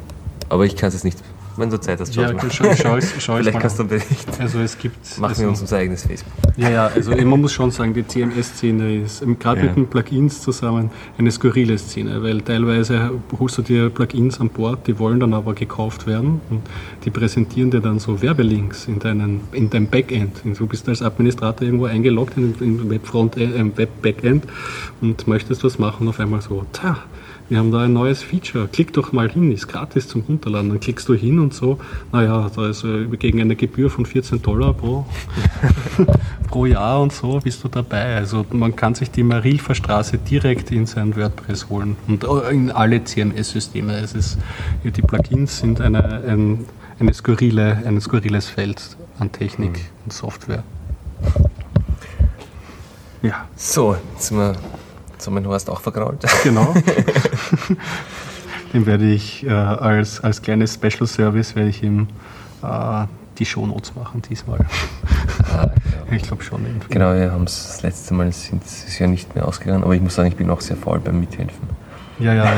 Aber ich kann es jetzt nicht wenn du Zeit hast, schau ja, schau, schau, schau Vielleicht kannst du berichten. Also es gibt. Machen also, wir uns unser eigenes Facebook. Ja, ja, also man muss schon sagen, die CMS-Szene ist gerade ja. mit den Plugins zusammen eine skurrile Szene, weil teilweise holst du dir Plugins an Bord, die wollen dann aber gekauft werden und die präsentieren dir dann so Werbelinks in, deinen, in deinem Backend. Du bist als Administrator irgendwo eingeloggt äh, Web-Backend und möchtest was machen, auf einmal so, tja, wir haben da ein neues Feature, klick doch mal hin, ist gratis zum Runterladen. Dann klickst du hin und so, naja, da ist äh, gegen eine Gebühr von 14 Dollar pro, pro Jahr und so bist du dabei. Also man kann sich die Marilfer Straße direkt in sein WordPress holen und äh, in alle CMS-Systeme. Es ist, die Plugins sind eine, ein, eine skurrile, ein skurriles Feld an Technik mhm. und Software. Ja. So, jetzt sind wir zum Horst auch vergrault. Genau. Dem werde ich äh, als, als kleines Special Service werde ich ihm äh, die Shownotes machen diesmal. Ah, ja. Ich glaube schon. Irgendwie. Genau, wir haben es das letzte Mal es ja nicht mehr ausgegangen, aber ich muss sagen, ich bin auch sehr faul beim Mithelfen. Ja, ja,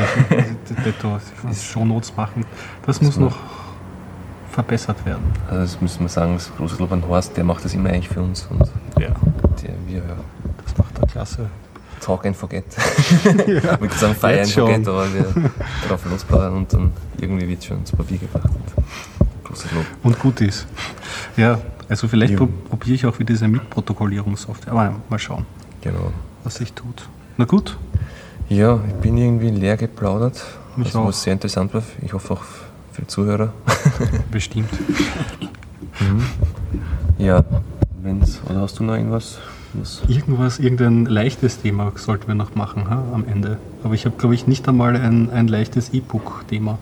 ich, Shownotes machen. Das, das muss noch verbessert werden. Also das müssen wir sagen, das große Lob an Horst, der macht das immer eigentlich für uns und ja. Der, wir, ja. Das macht er klasse. Talk and Forget. ja, können sagen Fire and Forget, aber wir drauf losballern und dann irgendwie wird es schon zu Papier gebracht. Und großes Lob. Und gut ist. Ja, also vielleicht ja. probiere ich auch wieder diese Mitprotokollierungssoftware. Aber mal schauen, genau. was sich tut. Na gut. Ja, ich bin irgendwie leer geplaudert. Mich also, was sehr interessant war. Ich hoffe auch für die Zuhörer. Bestimmt. mhm. Ja, wenn's, oder hast du noch irgendwas? Was? Irgendwas, irgendein leichtes Thema sollten wir noch machen ha, am Ende. Aber ich habe, glaube ich, nicht einmal ein, ein leichtes E-Book-Thema.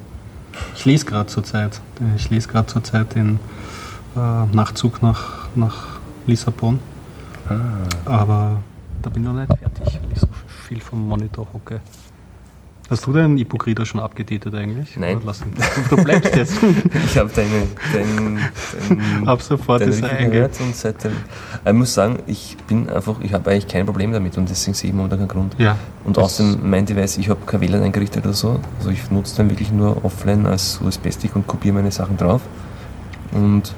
Ich lese gerade zurzeit. Ich lese gerade zurzeit den äh, Nachzug nach, nach Lissabon. Ah. Aber da bin ich noch nicht fertig, weil ich so viel vom Monitor hocke. Hast du deinen E-Book-Reader schon abgedatet eigentlich? Nein. Du bleibst jetzt. ich habe deine, dein, dein, Ab sofort deine ist gehört und seitdem. Ich muss sagen, ich bin einfach, ich habe eigentlich kein Problem damit und deswegen sehe ich momentan keinen Grund. Ja. Und außerdem mein Device, ich habe kein WLAN eingerichtet oder so. Also ich nutze dann wirklich nur offline als USB-Stick und kopiere meine Sachen drauf. Und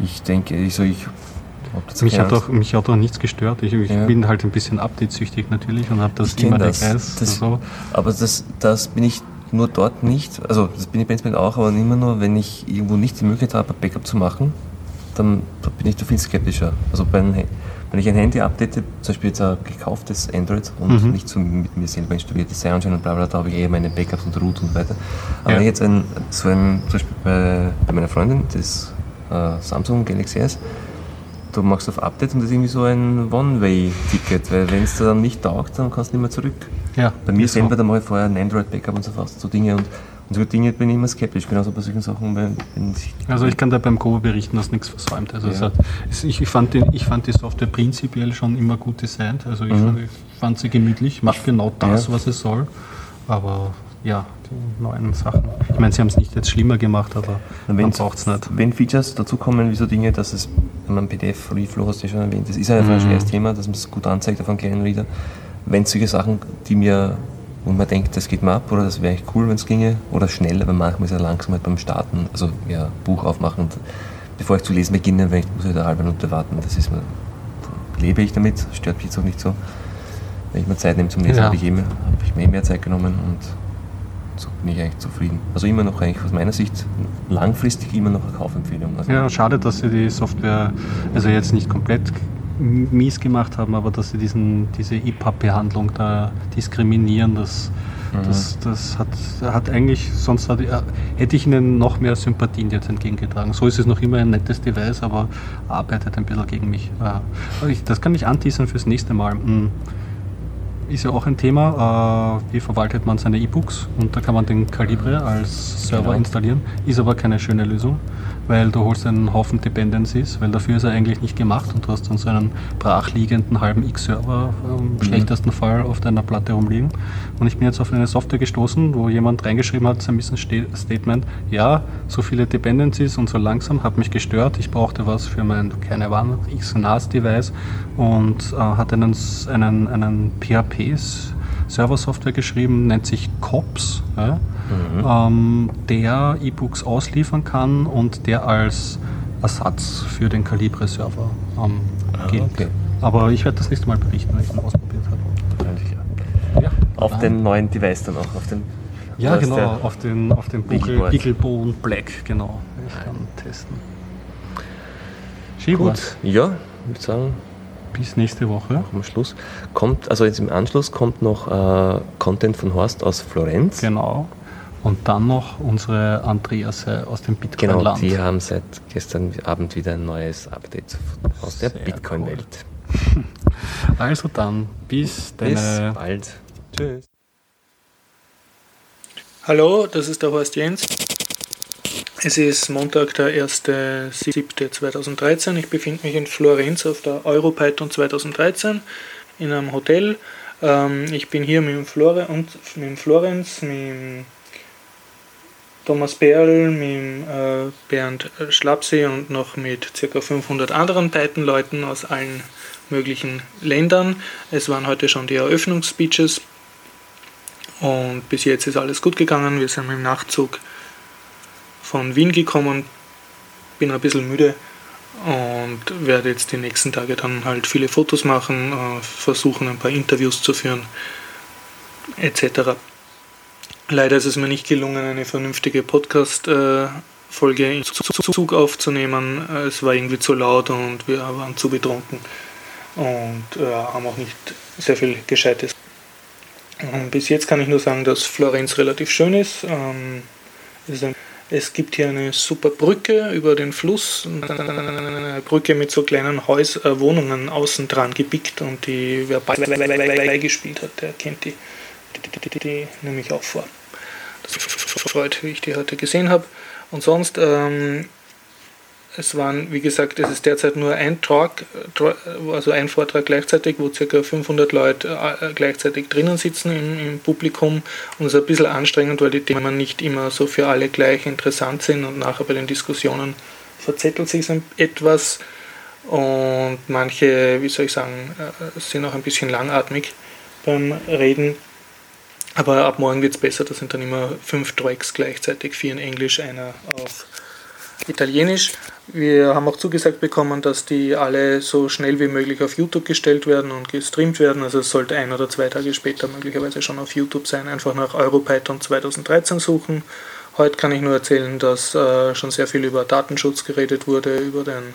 ich denke, also ich mich hat, auch, mich hat auch nichts gestört. Ich, ich ja. bin halt ein bisschen update-süchtig natürlich und habe das ich immer das. Kreis, das, so. Aber das, das bin ich nur dort nicht, also das bin ich prinzipiell auch, aber immer nur, wenn ich irgendwo nicht die Möglichkeit habe, ein Backup zu machen, dann bin ich da viel skeptischer. Also bei einem, wenn ich ein Handy update, zum Beispiel jetzt ein gekauftes Android und mhm. nicht so mit mir selber installiertes Sunshine und bla bla, da habe ich eher meine Backups und Root und weiter. Aber ja. wenn ich jetzt ein, so ein, zum Beispiel bei, bei meiner Freundin, das äh, Samsung Galaxy S, du machst auf Update und das ist irgendwie so ein One-Way-Ticket, weil wenn es dann nicht taugt, dann kannst du nicht mehr zurück. Ja, bei mir selber, so. da mache ich vorher ein Android-Backup und so fast, so Dinge und und so Dinge bin ich immer skeptisch, genauso bei solchen Sachen. Wenn, wenn also ich kann da beim Kobo berichten, dass nichts versäumt. Also ja. hat, ich, ich, fand den, ich fand die Software prinzipiell schon immer gut designt. Also ich, mhm. fand, ich fand, sie gemütlich, macht genau das, ja. was es soll. Aber ja, die neuen Sachen. Ich meine, sie haben es nicht jetzt schlimmer gemacht, aber man braucht es nicht. Wenn Features dazukommen, wie so Dinge, dass es, wenn man PDF-Reflow hast du ja schon erwähnt, das ist einfach mhm. ein schweres Thema, dass man es gut anzeigt auf einem kleinen Reader. Wenn solche Sachen, die mir, wo man denkt, das geht mir ab oder das wäre echt cool, wenn es ginge, oder schnell, aber manchmal ist er langsam halt beim Starten, also ja, Buch aufmachen und bevor ich zu lesen beginne, weil ich muss halt eine halbe Minute warten, das ist mir, lebe ich damit, stört mich jetzt auch nicht so. Wenn ich mir Zeit nehme zum Lesen, ja. habe ich, eh hab ich mir eh mehr Zeit genommen und so bin ich eigentlich zufrieden. Also immer noch eigentlich aus meiner Sicht langfristig immer noch eine Kaufempfehlung. Also ja, schade, dass sie die Software also jetzt nicht komplett mies gemacht haben, aber dass sie diesen, diese EPUB-Behandlung da diskriminieren, das, mhm. das, das hat, hat eigentlich, sonst hat, hätte ich ihnen noch mehr Sympathien jetzt entgegengetragen. So ist es noch immer ein nettes Device, aber arbeitet ein bisschen gegen mich. Das kann ich anteasern fürs nächste Mal. Ist ja auch ein Thema. Äh, wie verwaltet man seine E-Books? Und da kann man den Calibre als Server genau. installieren. Ist aber keine schöne Lösung weil du holst einen Haufen Dependencies, weil dafür ist er eigentlich nicht gemacht und du hast dann so einen brachliegenden halben X-Server im mhm. schlechtesten Fall auf deiner Platte rumliegen. Und ich bin jetzt auf eine Software gestoßen, wo jemand reingeschrieben hat, sein Mission Statement, ja, so viele Dependencies und so langsam, hat mich gestört. Ich brauchte was für mein, keine Ahnung, X-NAS-Device und äh, hat einen, einen, einen PHPs Server-Software geschrieben, nennt sich COPS, ja, mhm. ähm, der E-Books ausliefern kann und der als Ersatz für den Calibre-Server ähm, ah, gilt. Okay. Aber ich werde das nächste Mal berichten, wenn ich ihn ausprobiert habe. Ja. Auf Nein. den neuen Device dann auch, auf den ja, genau, auf den, auf den Beaglebone Black, genau. Ich kann testen. Gut, ja, ich würde sagen, bis nächste Woche. Am Schluss kommt, also jetzt im Anschluss kommt noch äh, Content von Horst aus Florenz. Genau. Und dann noch unsere Andreas aus dem Bitcoin-Land. Genau, die haben seit gestern Abend wieder ein neues Update aus der Bitcoin-Welt. Cool. Also dann, bis, bis bald. Tschüss. Hallo, das ist der Horst Jens. Es ist Montag, der 1.7.2013. Ich befinde mich in Florenz auf der Europython 2013 in einem Hotel. Ähm, ich bin hier mit dem, Flore und, mit dem Florenz, mit dem Thomas Berl, mit dem äh, Bernd Schlapsee und noch mit ca. 500 anderen Python-Leuten aus allen möglichen Ländern. Es waren heute schon die Eröffnungsspeeches und bis jetzt ist alles gut gegangen. Wir sind mit dem Nachtzug von Wien gekommen, bin ein bisschen müde und werde jetzt die nächsten Tage dann halt viele Fotos machen, äh, versuchen ein paar Interviews zu führen, etc. Leider ist es mir nicht gelungen, eine vernünftige Podcast-Folge im Zug aufzunehmen. Es war irgendwie zu laut und wir waren zu betrunken und äh, haben auch nicht sehr viel Gescheites. Bis jetzt kann ich nur sagen, dass Florenz relativ schön ist. Ähm, es ist ein es gibt hier eine super Brücke über den Fluss, eine Brücke mit so kleinen Haus äh, Wohnungen außen dran gebickt und die, wer Ball gespielt hat, der kennt die, die, die, die, die nehme ich auch vor. Das freut, wie ich die heute gesehen habe. Und sonst ähm, es waren, wie gesagt, es ist derzeit nur ein Talk, also ein Vortrag gleichzeitig, wo ca. 500 Leute äh, gleichzeitig drinnen sitzen im, im Publikum. Und es ist ein bisschen anstrengend, weil die Themen nicht immer so für alle gleich interessant sind und nachher bei den Diskussionen verzettelt sich etwas. Und manche, wie soll ich sagen, äh, sind auch ein bisschen langatmig beim Reden. Aber ab morgen wird es besser, da sind dann immer fünf Tracks gleichzeitig, vier in Englisch, einer auf Italienisch. Wir haben auch zugesagt bekommen, dass die alle so schnell wie möglich auf YouTube gestellt werden und gestreamt werden. Also es sollte ein oder zwei Tage später möglicherweise schon auf YouTube sein. Einfach nach EuroPython 2013 suchen. Heute kann ich nur erzählen, dass äh, schon sehr viel über Datenschutz geredet wurde, über, den,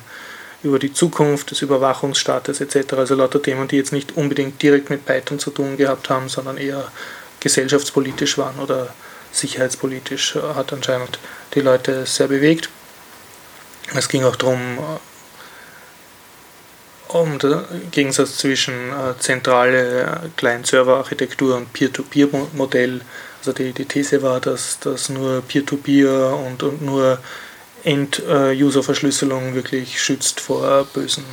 über die Zukunft des Überwachungsstaates etc. Also lauter Themen, die jetzt nicht unbedingt direkt mit Python zu tun gehabt haben, sondern eher gesellschaftspolitisch waren oder sicherheitspolitisch. Äh, hat anscheinend die Leute sehr bewegt. Es ging auch darum, äh, um den Gegensatz zwischen äh, zentrale Client-Server-Architektur und Peer-to-Peer-Modell. Also die, die These war, dass, dass nur Peer-to-Peer und, und nur End-User-Verschlüsselung wirklich schützt vor bösen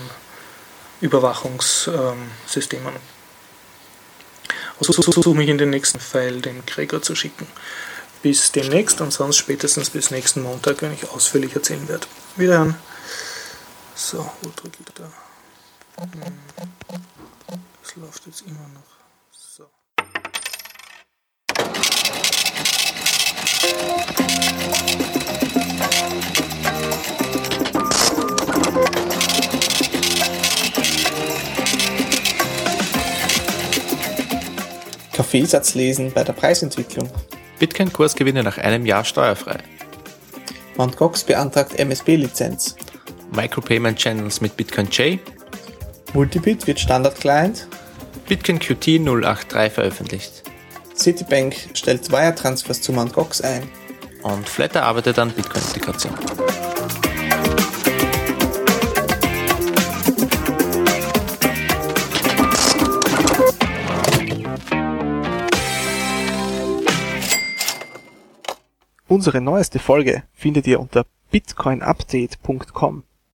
Überwachungssystemen. Also versuche mich in den nächsten Pfeil den Gregor zu schicken. Bis demnächst und sonst spätestens bis nächsten Montag, wenn ich ausführlich erzählen werde. Wiederhören. So, wo drücke ich da? Es läuft jetzt immer noch. So. Kaffeesatz lesen bei der Preisentwicklung. Bitcoin-Kursgewinne nach einem Jahr steuerfrei. Mt. Gox beantragt MSB-Lizenz. Micropayment Channels mit Bitcoin J. Multibit wird Standard-Client. Bitcoin QT 083 veröffentlicht. Citibank stellt Wire-Transfers zu Mt. Gox ein. Und Flatter arbeitet an Bitcoin-Integration. Unsere neueste Folge findet ihr unter bitcoinupdate.com.